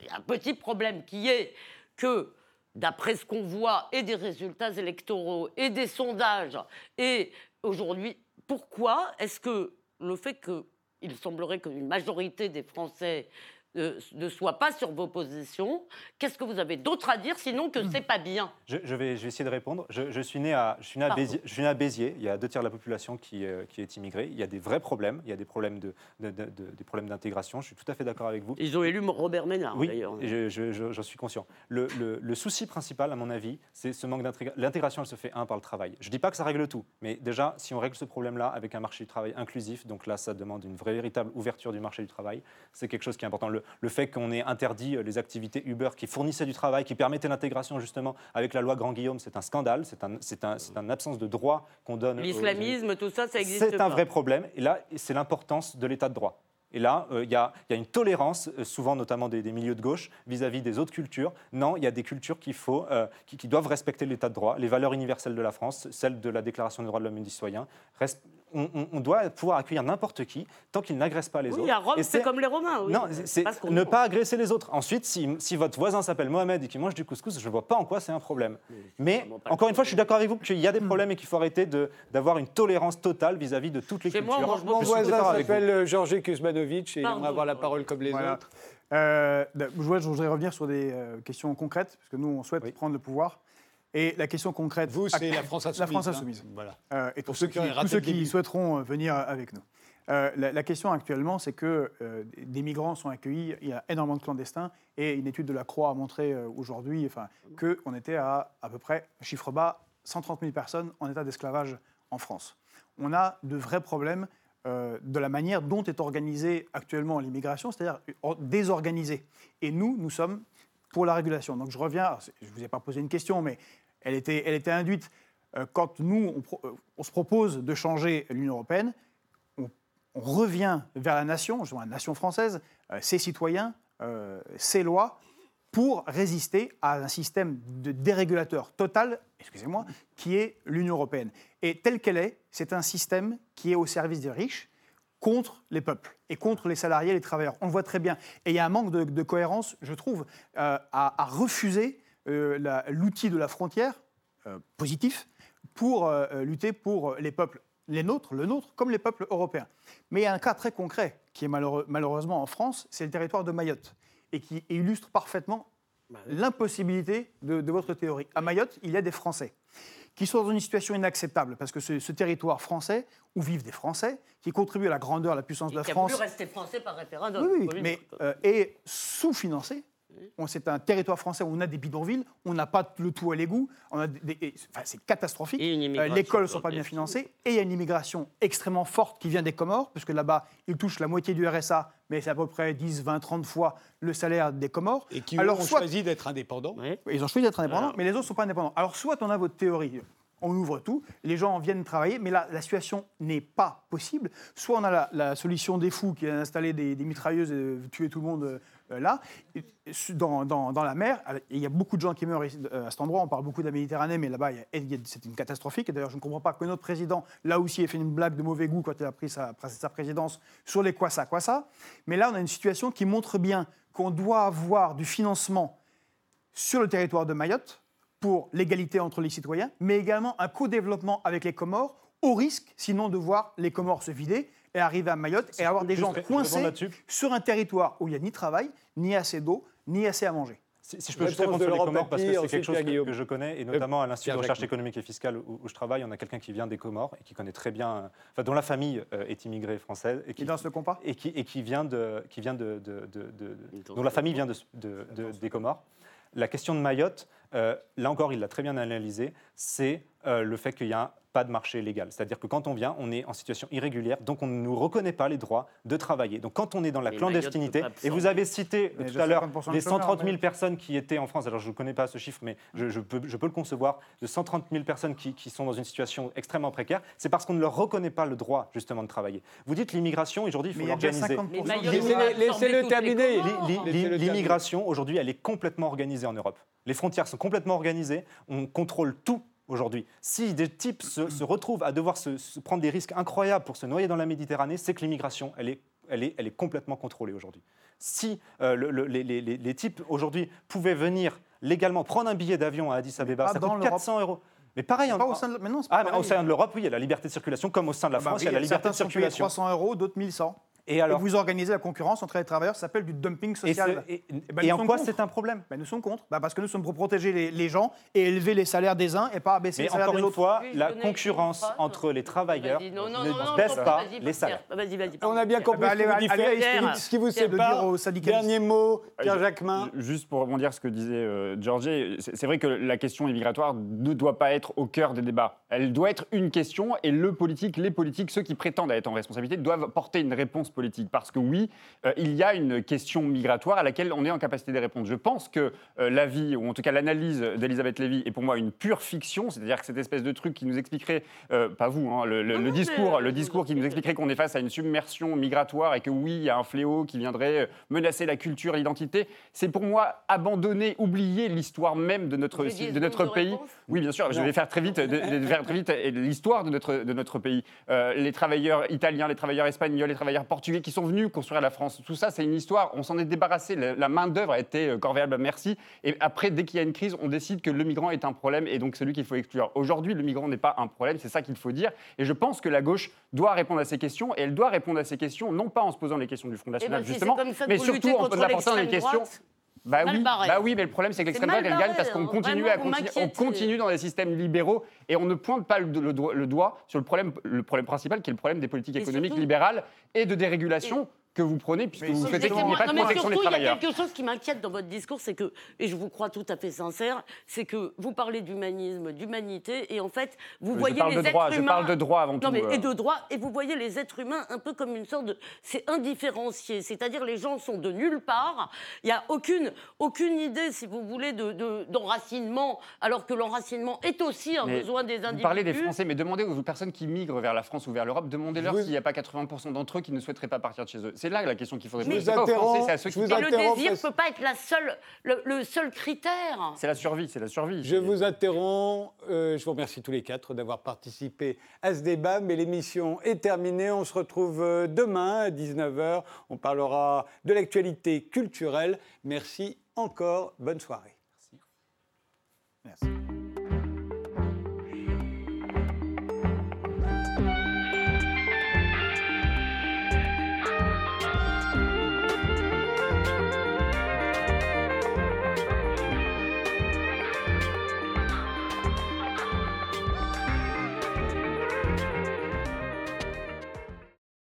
D: il y a un petit problème qui est que, d'après ce qu'on voit, et des résultats électoraux, et des sondages, et aujourd'hui, pourquoi est-ce que le fait qu'il semblerait qu'une majorité des Français euh, ne soit pas sur vos positions, qu'est-ce que vous avez d'autre à dire sinon que c'est pas bien?
E: Je, je vais, je vais essayer de répondre. Je, je suis né à, je, suis né à. Béziers, suis né à Béziers. Il y a deux tiers de la population qui, euh, qui est immigrée. Il y a des vrais problèmes. Il y a des problèmes de, de- de- de- des problèmes d'intégration. Je suis tout à fait d'accord avec vous.
D: Ils ont élu Robert Ménard,
E: Oui,
D: d'ailleurs.
E: je- je- je- j'en suis conscient. Le, le- le souci principal, à mon avis, c'est ce manque d'intégration. L'intégration, elle se fait, un, par le travail. Je ne dis pas que ça règle tout, mais déjà, si on règle ce problème-là avec un marché du travail inclusif, donc là, ça demande une vraie, véritable ouverture du marché du travail, c'est quelque chose qui est important. Le, le fait qu'on ait interdit euh, les activités Uber qui fournissaient du travail, qui permettaient l'intégration, justement, avec la loi Grand Guillaume, c'est un scandale, c'est un, c'est un, c'est une absence de droit qu'on donne. aux-
D: L'islamisme, tout ça, ça existe
E: c'est
D: pas.
E: un vrai problème. Et là, c'est l'importance de l'état de droit. Et là, euh, il y, a il y a une tolérance, euh, souvent notamment des, des milieux de gauche, vis-à-vis des autres cultures. Non, il y a des cultures qu'il faut, euh, qui, qui doivent respecter l'état de droit, les valeurs universelles de la France, celles de la Déclaration des droits de l'homme et du citoyen. On, on- on doit pouvoir accueillir n'importe qui tant qu'il n'agresse pas les
D: Oui,
E: autres.
D: à Rome, c'est comme les Romains. Oui.
E: non, c'est ne pas agresser les autres. Ensuite, si, si votre voisin s'appelle Mohamed et qu'il mange du couscous, je ne vois pas en quoi c'est un problème. Mais encore une fois, je suis d'accord avec vous qu'il y a des problèmes et qu'il faut arrêter d'avoir une tolérance totale vis-à-vis de toutes les
D: Chez moi,
E: cultures.
D: mange
A: Mon voisin s'appelle euh, Georges Kuzmanovic et il
D: Pardon,
A: aimerait avoir la parole comme les
B: Voilà.
A: autres.
B: Euh, je voudrais- je voudrais revenir sur des euh, questions concrètes, parce que nous, on souhaite
E: Oui.
B: prendre le pouvoir. Et la question concrète.
A: Vous, c'est la France insoumise.
B: La France
A: hein.
B: insoumise.
A: Voilà.
B: Euh, et
A: Pour ceux qui
B: tous ceux souhaiteront euh, venir avec nous. Euh, la, la question actuellement, c'est que euh, des migrants sont accueillis, il y a énormément de clandestins, et une étude de la Croix a montré euh, aujourd'hui enfin, qu'on était à à peu près, chiffre bas, 130 000 personnes en état d'esclavage en France. On a de vrais problèmes de la manière dont est organisée actuellement l'immigration, c'est-à-dire désorganisée. Et nous, nous sommes pour la régulation. Donc je reviens, je ne vous ai pas posé une question, mais elle était, elle était induite. quand nous, on, on, se propose de changer l'Union européenne, on, on, revient vers la nation, la nation française, ses citoyens, ses lois, pour résister à un système de dérégulateur total, excusez-moi, qui est l'Union européenne. Et telle qu'elle est, c'est un système qui est au service des riches contre les peuples et contre les salariés et les travailleurs. On le voit très bien. Et il y a un manque de, cohérence, je trouve, euh, à, refuser euh, l'outil de la frontière, euh, positif, pour lutter pour les peuples, les nôtres, le nôtre, comme les peuples européens. Mais il y a un cas très concret qui est malheureusement en France, c'est le territoire de Mayotte et qui illustre parfaitement l'impossibilité de, votre théorie. À Mayotte, il y a des Français qui sont dans une situation inacceptable, parce que ce, territoire français, où vivent des Français, qui contribuent à la grandeur, à la puissance de la France...
D: Qui a rester français par référendum.
B: Oui, oui mais euh, est sous-financé, c'est un territoire français où on a des bidonvilles, on n'a pas le tout à l'égout, c'est catastrophique. Euh, les écoles ne sont pas bien financées et il y a une immigration extrêmement forte qui vient des Comores, puisque là-bas, ils touchent la moitié du RSA, mais c'est à peu près 10, 20, 30 fois le salaire des Comores.
A: Et qui Alors, ont choisi d'être indépendants.
B: Ils ont choisi d'être indépendants, mais les autres ne sont pas indépendants. Alors soit on a votre théorie, on ouvre tout, les gens viennent travailler, mais là, la situation n'est pas possible. Soit on a la, solution des fous qui a installé des, mitrailleuses et tuer tout le monde euh, là, dans, dans, la mer. Il y a beaucoup de gens qui meurent euh, à cet endroit. On parle beaucoup de la Méditerranée, mais là-bas, c'est une catastrophique. Et d'ailleurs, je ne comprends pas que notre président, là aussi, ait fait une blague de mauvais goût quand il a pris sa, sa présidence sur les quoi ça, quoi ça. Mais là, on a une situation qui montre bien qu'on doit avoir du financement sur le territoire de Mayotte pour l'égalité entre les citoyens, mais également un co-développement avec les Comores, au risque, sinon, de voir les Comores se vider et arriver à Mayotte et avoir des gens coincés sur un territoire où il n'y a ni travail, ni assez d'eau, ni assez à manger.
E: Si, je peux juste répondre sur les Comores, parce que c'est quelque chose que, je connais, et notamment à l'Institut de recherche économique et fiscale où, je travaille, on a quelqu'un qui vient des Comores et qui connaît très bien, enfin, dont la famille euh, est immigrée française.
B: Et qui, dans ce compas
E: et qui, et qui vient de, qui vient de, dont la famille vient de, des Comores. La question de Mayotte, euh, là encore, il l'a très bien analysé, c'est euh, le fait qu'il y a pas de marché légal. C'est-à-dire que quand on vient, on est en situation irrégulière, donc on ne nous reconnaît pas les droits de travailler. Donc quand on est dans la clandestinité, et vous avez cité tout à l'heure les 130 000 personnes qui étaient en France, alors je ne connais pas ce chiffre, mais je, peux, je, peux, le concevoir, de 130 000 personnes qui, qui sont dans une situation extrêmement précaire, c'est parce qu'on ne leur reconnaît pas le droit justement de travailler. Vous dites l'immigration, aujourd'hui, il faut l'organiser.
A: Laissez-le terminer.
E: L'immigration, aujourd'hui, elle est complètement organisée en Europe. Les frontières sont complètement organisées, on contrôle tout aujourd'hui. Si des types se, retrouvent à devoir se, prendre des risques incroyables pour se noyer dans la Méditerranée, c'est que l'immigration, elle est, elle, est, elle est complètement contrôlée aujourd'hui. Si euh, les, les, les, types aujourd'hui pouvaient venir légalement prendre un billet d'avion à Addis Abeba, ça coûte 400 euros. Mais pareil,
B: pas au sein de, mais non,
E: ah, au sein de l'Europe, oui, il y a la liberté de circulation, comme au sein de la ah bah France, il y a la liberté de circulation.
B: 300 euros, d'autres 1100. Et, alors, vous organisez la concurrence entre les travailleurs, ça s'appelle du dumping social.
E: Et, eh ben, en quoi c'est un problème
B: ben, Nous sommes contre, bah, parce que nous sommes pour protéger les, gens et élever les salaires des uns et pas abaisser les salaires des autres.
E: encore une fois, la concurrence entre les travailleurs ne baisse pas les salaires.
A: On a bien compris ce qui vous sépare. Dernier mot, Pierre Jacquemin.
C: Juste pour rebondir ce que disait euh, Georges, c'est vrai que la question immigratoire ne doit pas être au cœur des débats. Elle doit être une question et le politique, les politiques, ceux qui prétendent être en responsabilité, doivent porter une réponse politique. Parce que oui, euh, il y a une question migratoire à laquelle on est en capacité de répondre. Je pense que euh, l'avis, ou en tout cas l'analyse d'Elisabeth Lévy, est pour moi une pure fiction, c'est-à-dire que cette espèce de truc qui nous expliquerait, euh, pas vous, hein, le, discours, le discours qui nous expliquerait qu'on est face à une submersion migratoire et que oui, il y a un fléau qui viendrait menacer la culture, l'identité, c'est pour moi abandonner, oublier l'histoire même de notre, de notre pays. Oui, bien sûr, je vais faire très vite, de, faire très vite l'histoire de notre, de notre pays. les travailleurs italiens, les travailleurs espagnols, les travailleurs portugais, qui sont venus construire la France. Tout ça, c'est une histoire. On s'en est débarrassé. La, main-d'œuvre a été euh, corvéable, merci. Et après, dès qu'il y a une crise, on décide que le migrant est un problème et donc celui qu'il faut exclure. Aujourd'hui, le migrant n'est pas un problème, c'est ça qu'il faut dire. Et je pense que la gauche doit répondre à ces questions et elle doit répondre à ces questions, non pas en se posant les questions du Front eh ben, National, justement, mais surtout en apportant les questions. Bah oui, bah oui, mais le problème c'est que l'extrême droite elle gagne parce qu'on continue, à on continue dans des systèmes libéraux et on ne pointe pas le, doigt sur le problème, le problème principal qui est le problème des politiques économiques libérales et de dérégulation que vous prenez, puisque vous souhaitez qu'il n'y ait pas de protection des travailleurs.
D: Il y a quelque chose qui m'inquiète dans votre discours, c'est que, et je vous crois tout à fait sincère, c'est que vous parlez d'humanisme, d'humanité, et en fait, vous voyez les êtres
C: droit,
D: humains.
C: Je parle de droit avant tout.
D: Mais, et de droit, et vous voyez les êtres humains un peu comme une sorte de. C'est indifférencié, c'est-à-dire les gens sont de nulle part. Il n'y a aucune, aucune idée, si vous voulez, d'enracinement, de, alors que l'enracinement est aussi un besoin des individus.
C: Vous parlez des Français, mais demandez aux personnes qui migrent vers la France ou vers l'Europe, demandez-leur s'il n'y a pas 80% d'entre eux qui ne souhaiteraient pas partir de chez eux. C'est là la question qu'il faudrait poser.
D: Ceux qui. Et le désir ne peut pas être la seule, le, seul critère.
C: C'est la survie, c'est la survie.
A: Je vous interromps. Euh, je vous remercie tous les quatre d'avoir participé à ce débat, mais l'émission est terminée. On se retrouve euh, demain à 19h. On parlera de l'actualité culturelle. Merci encore. Bonne soirée.
B: Merci. Merci.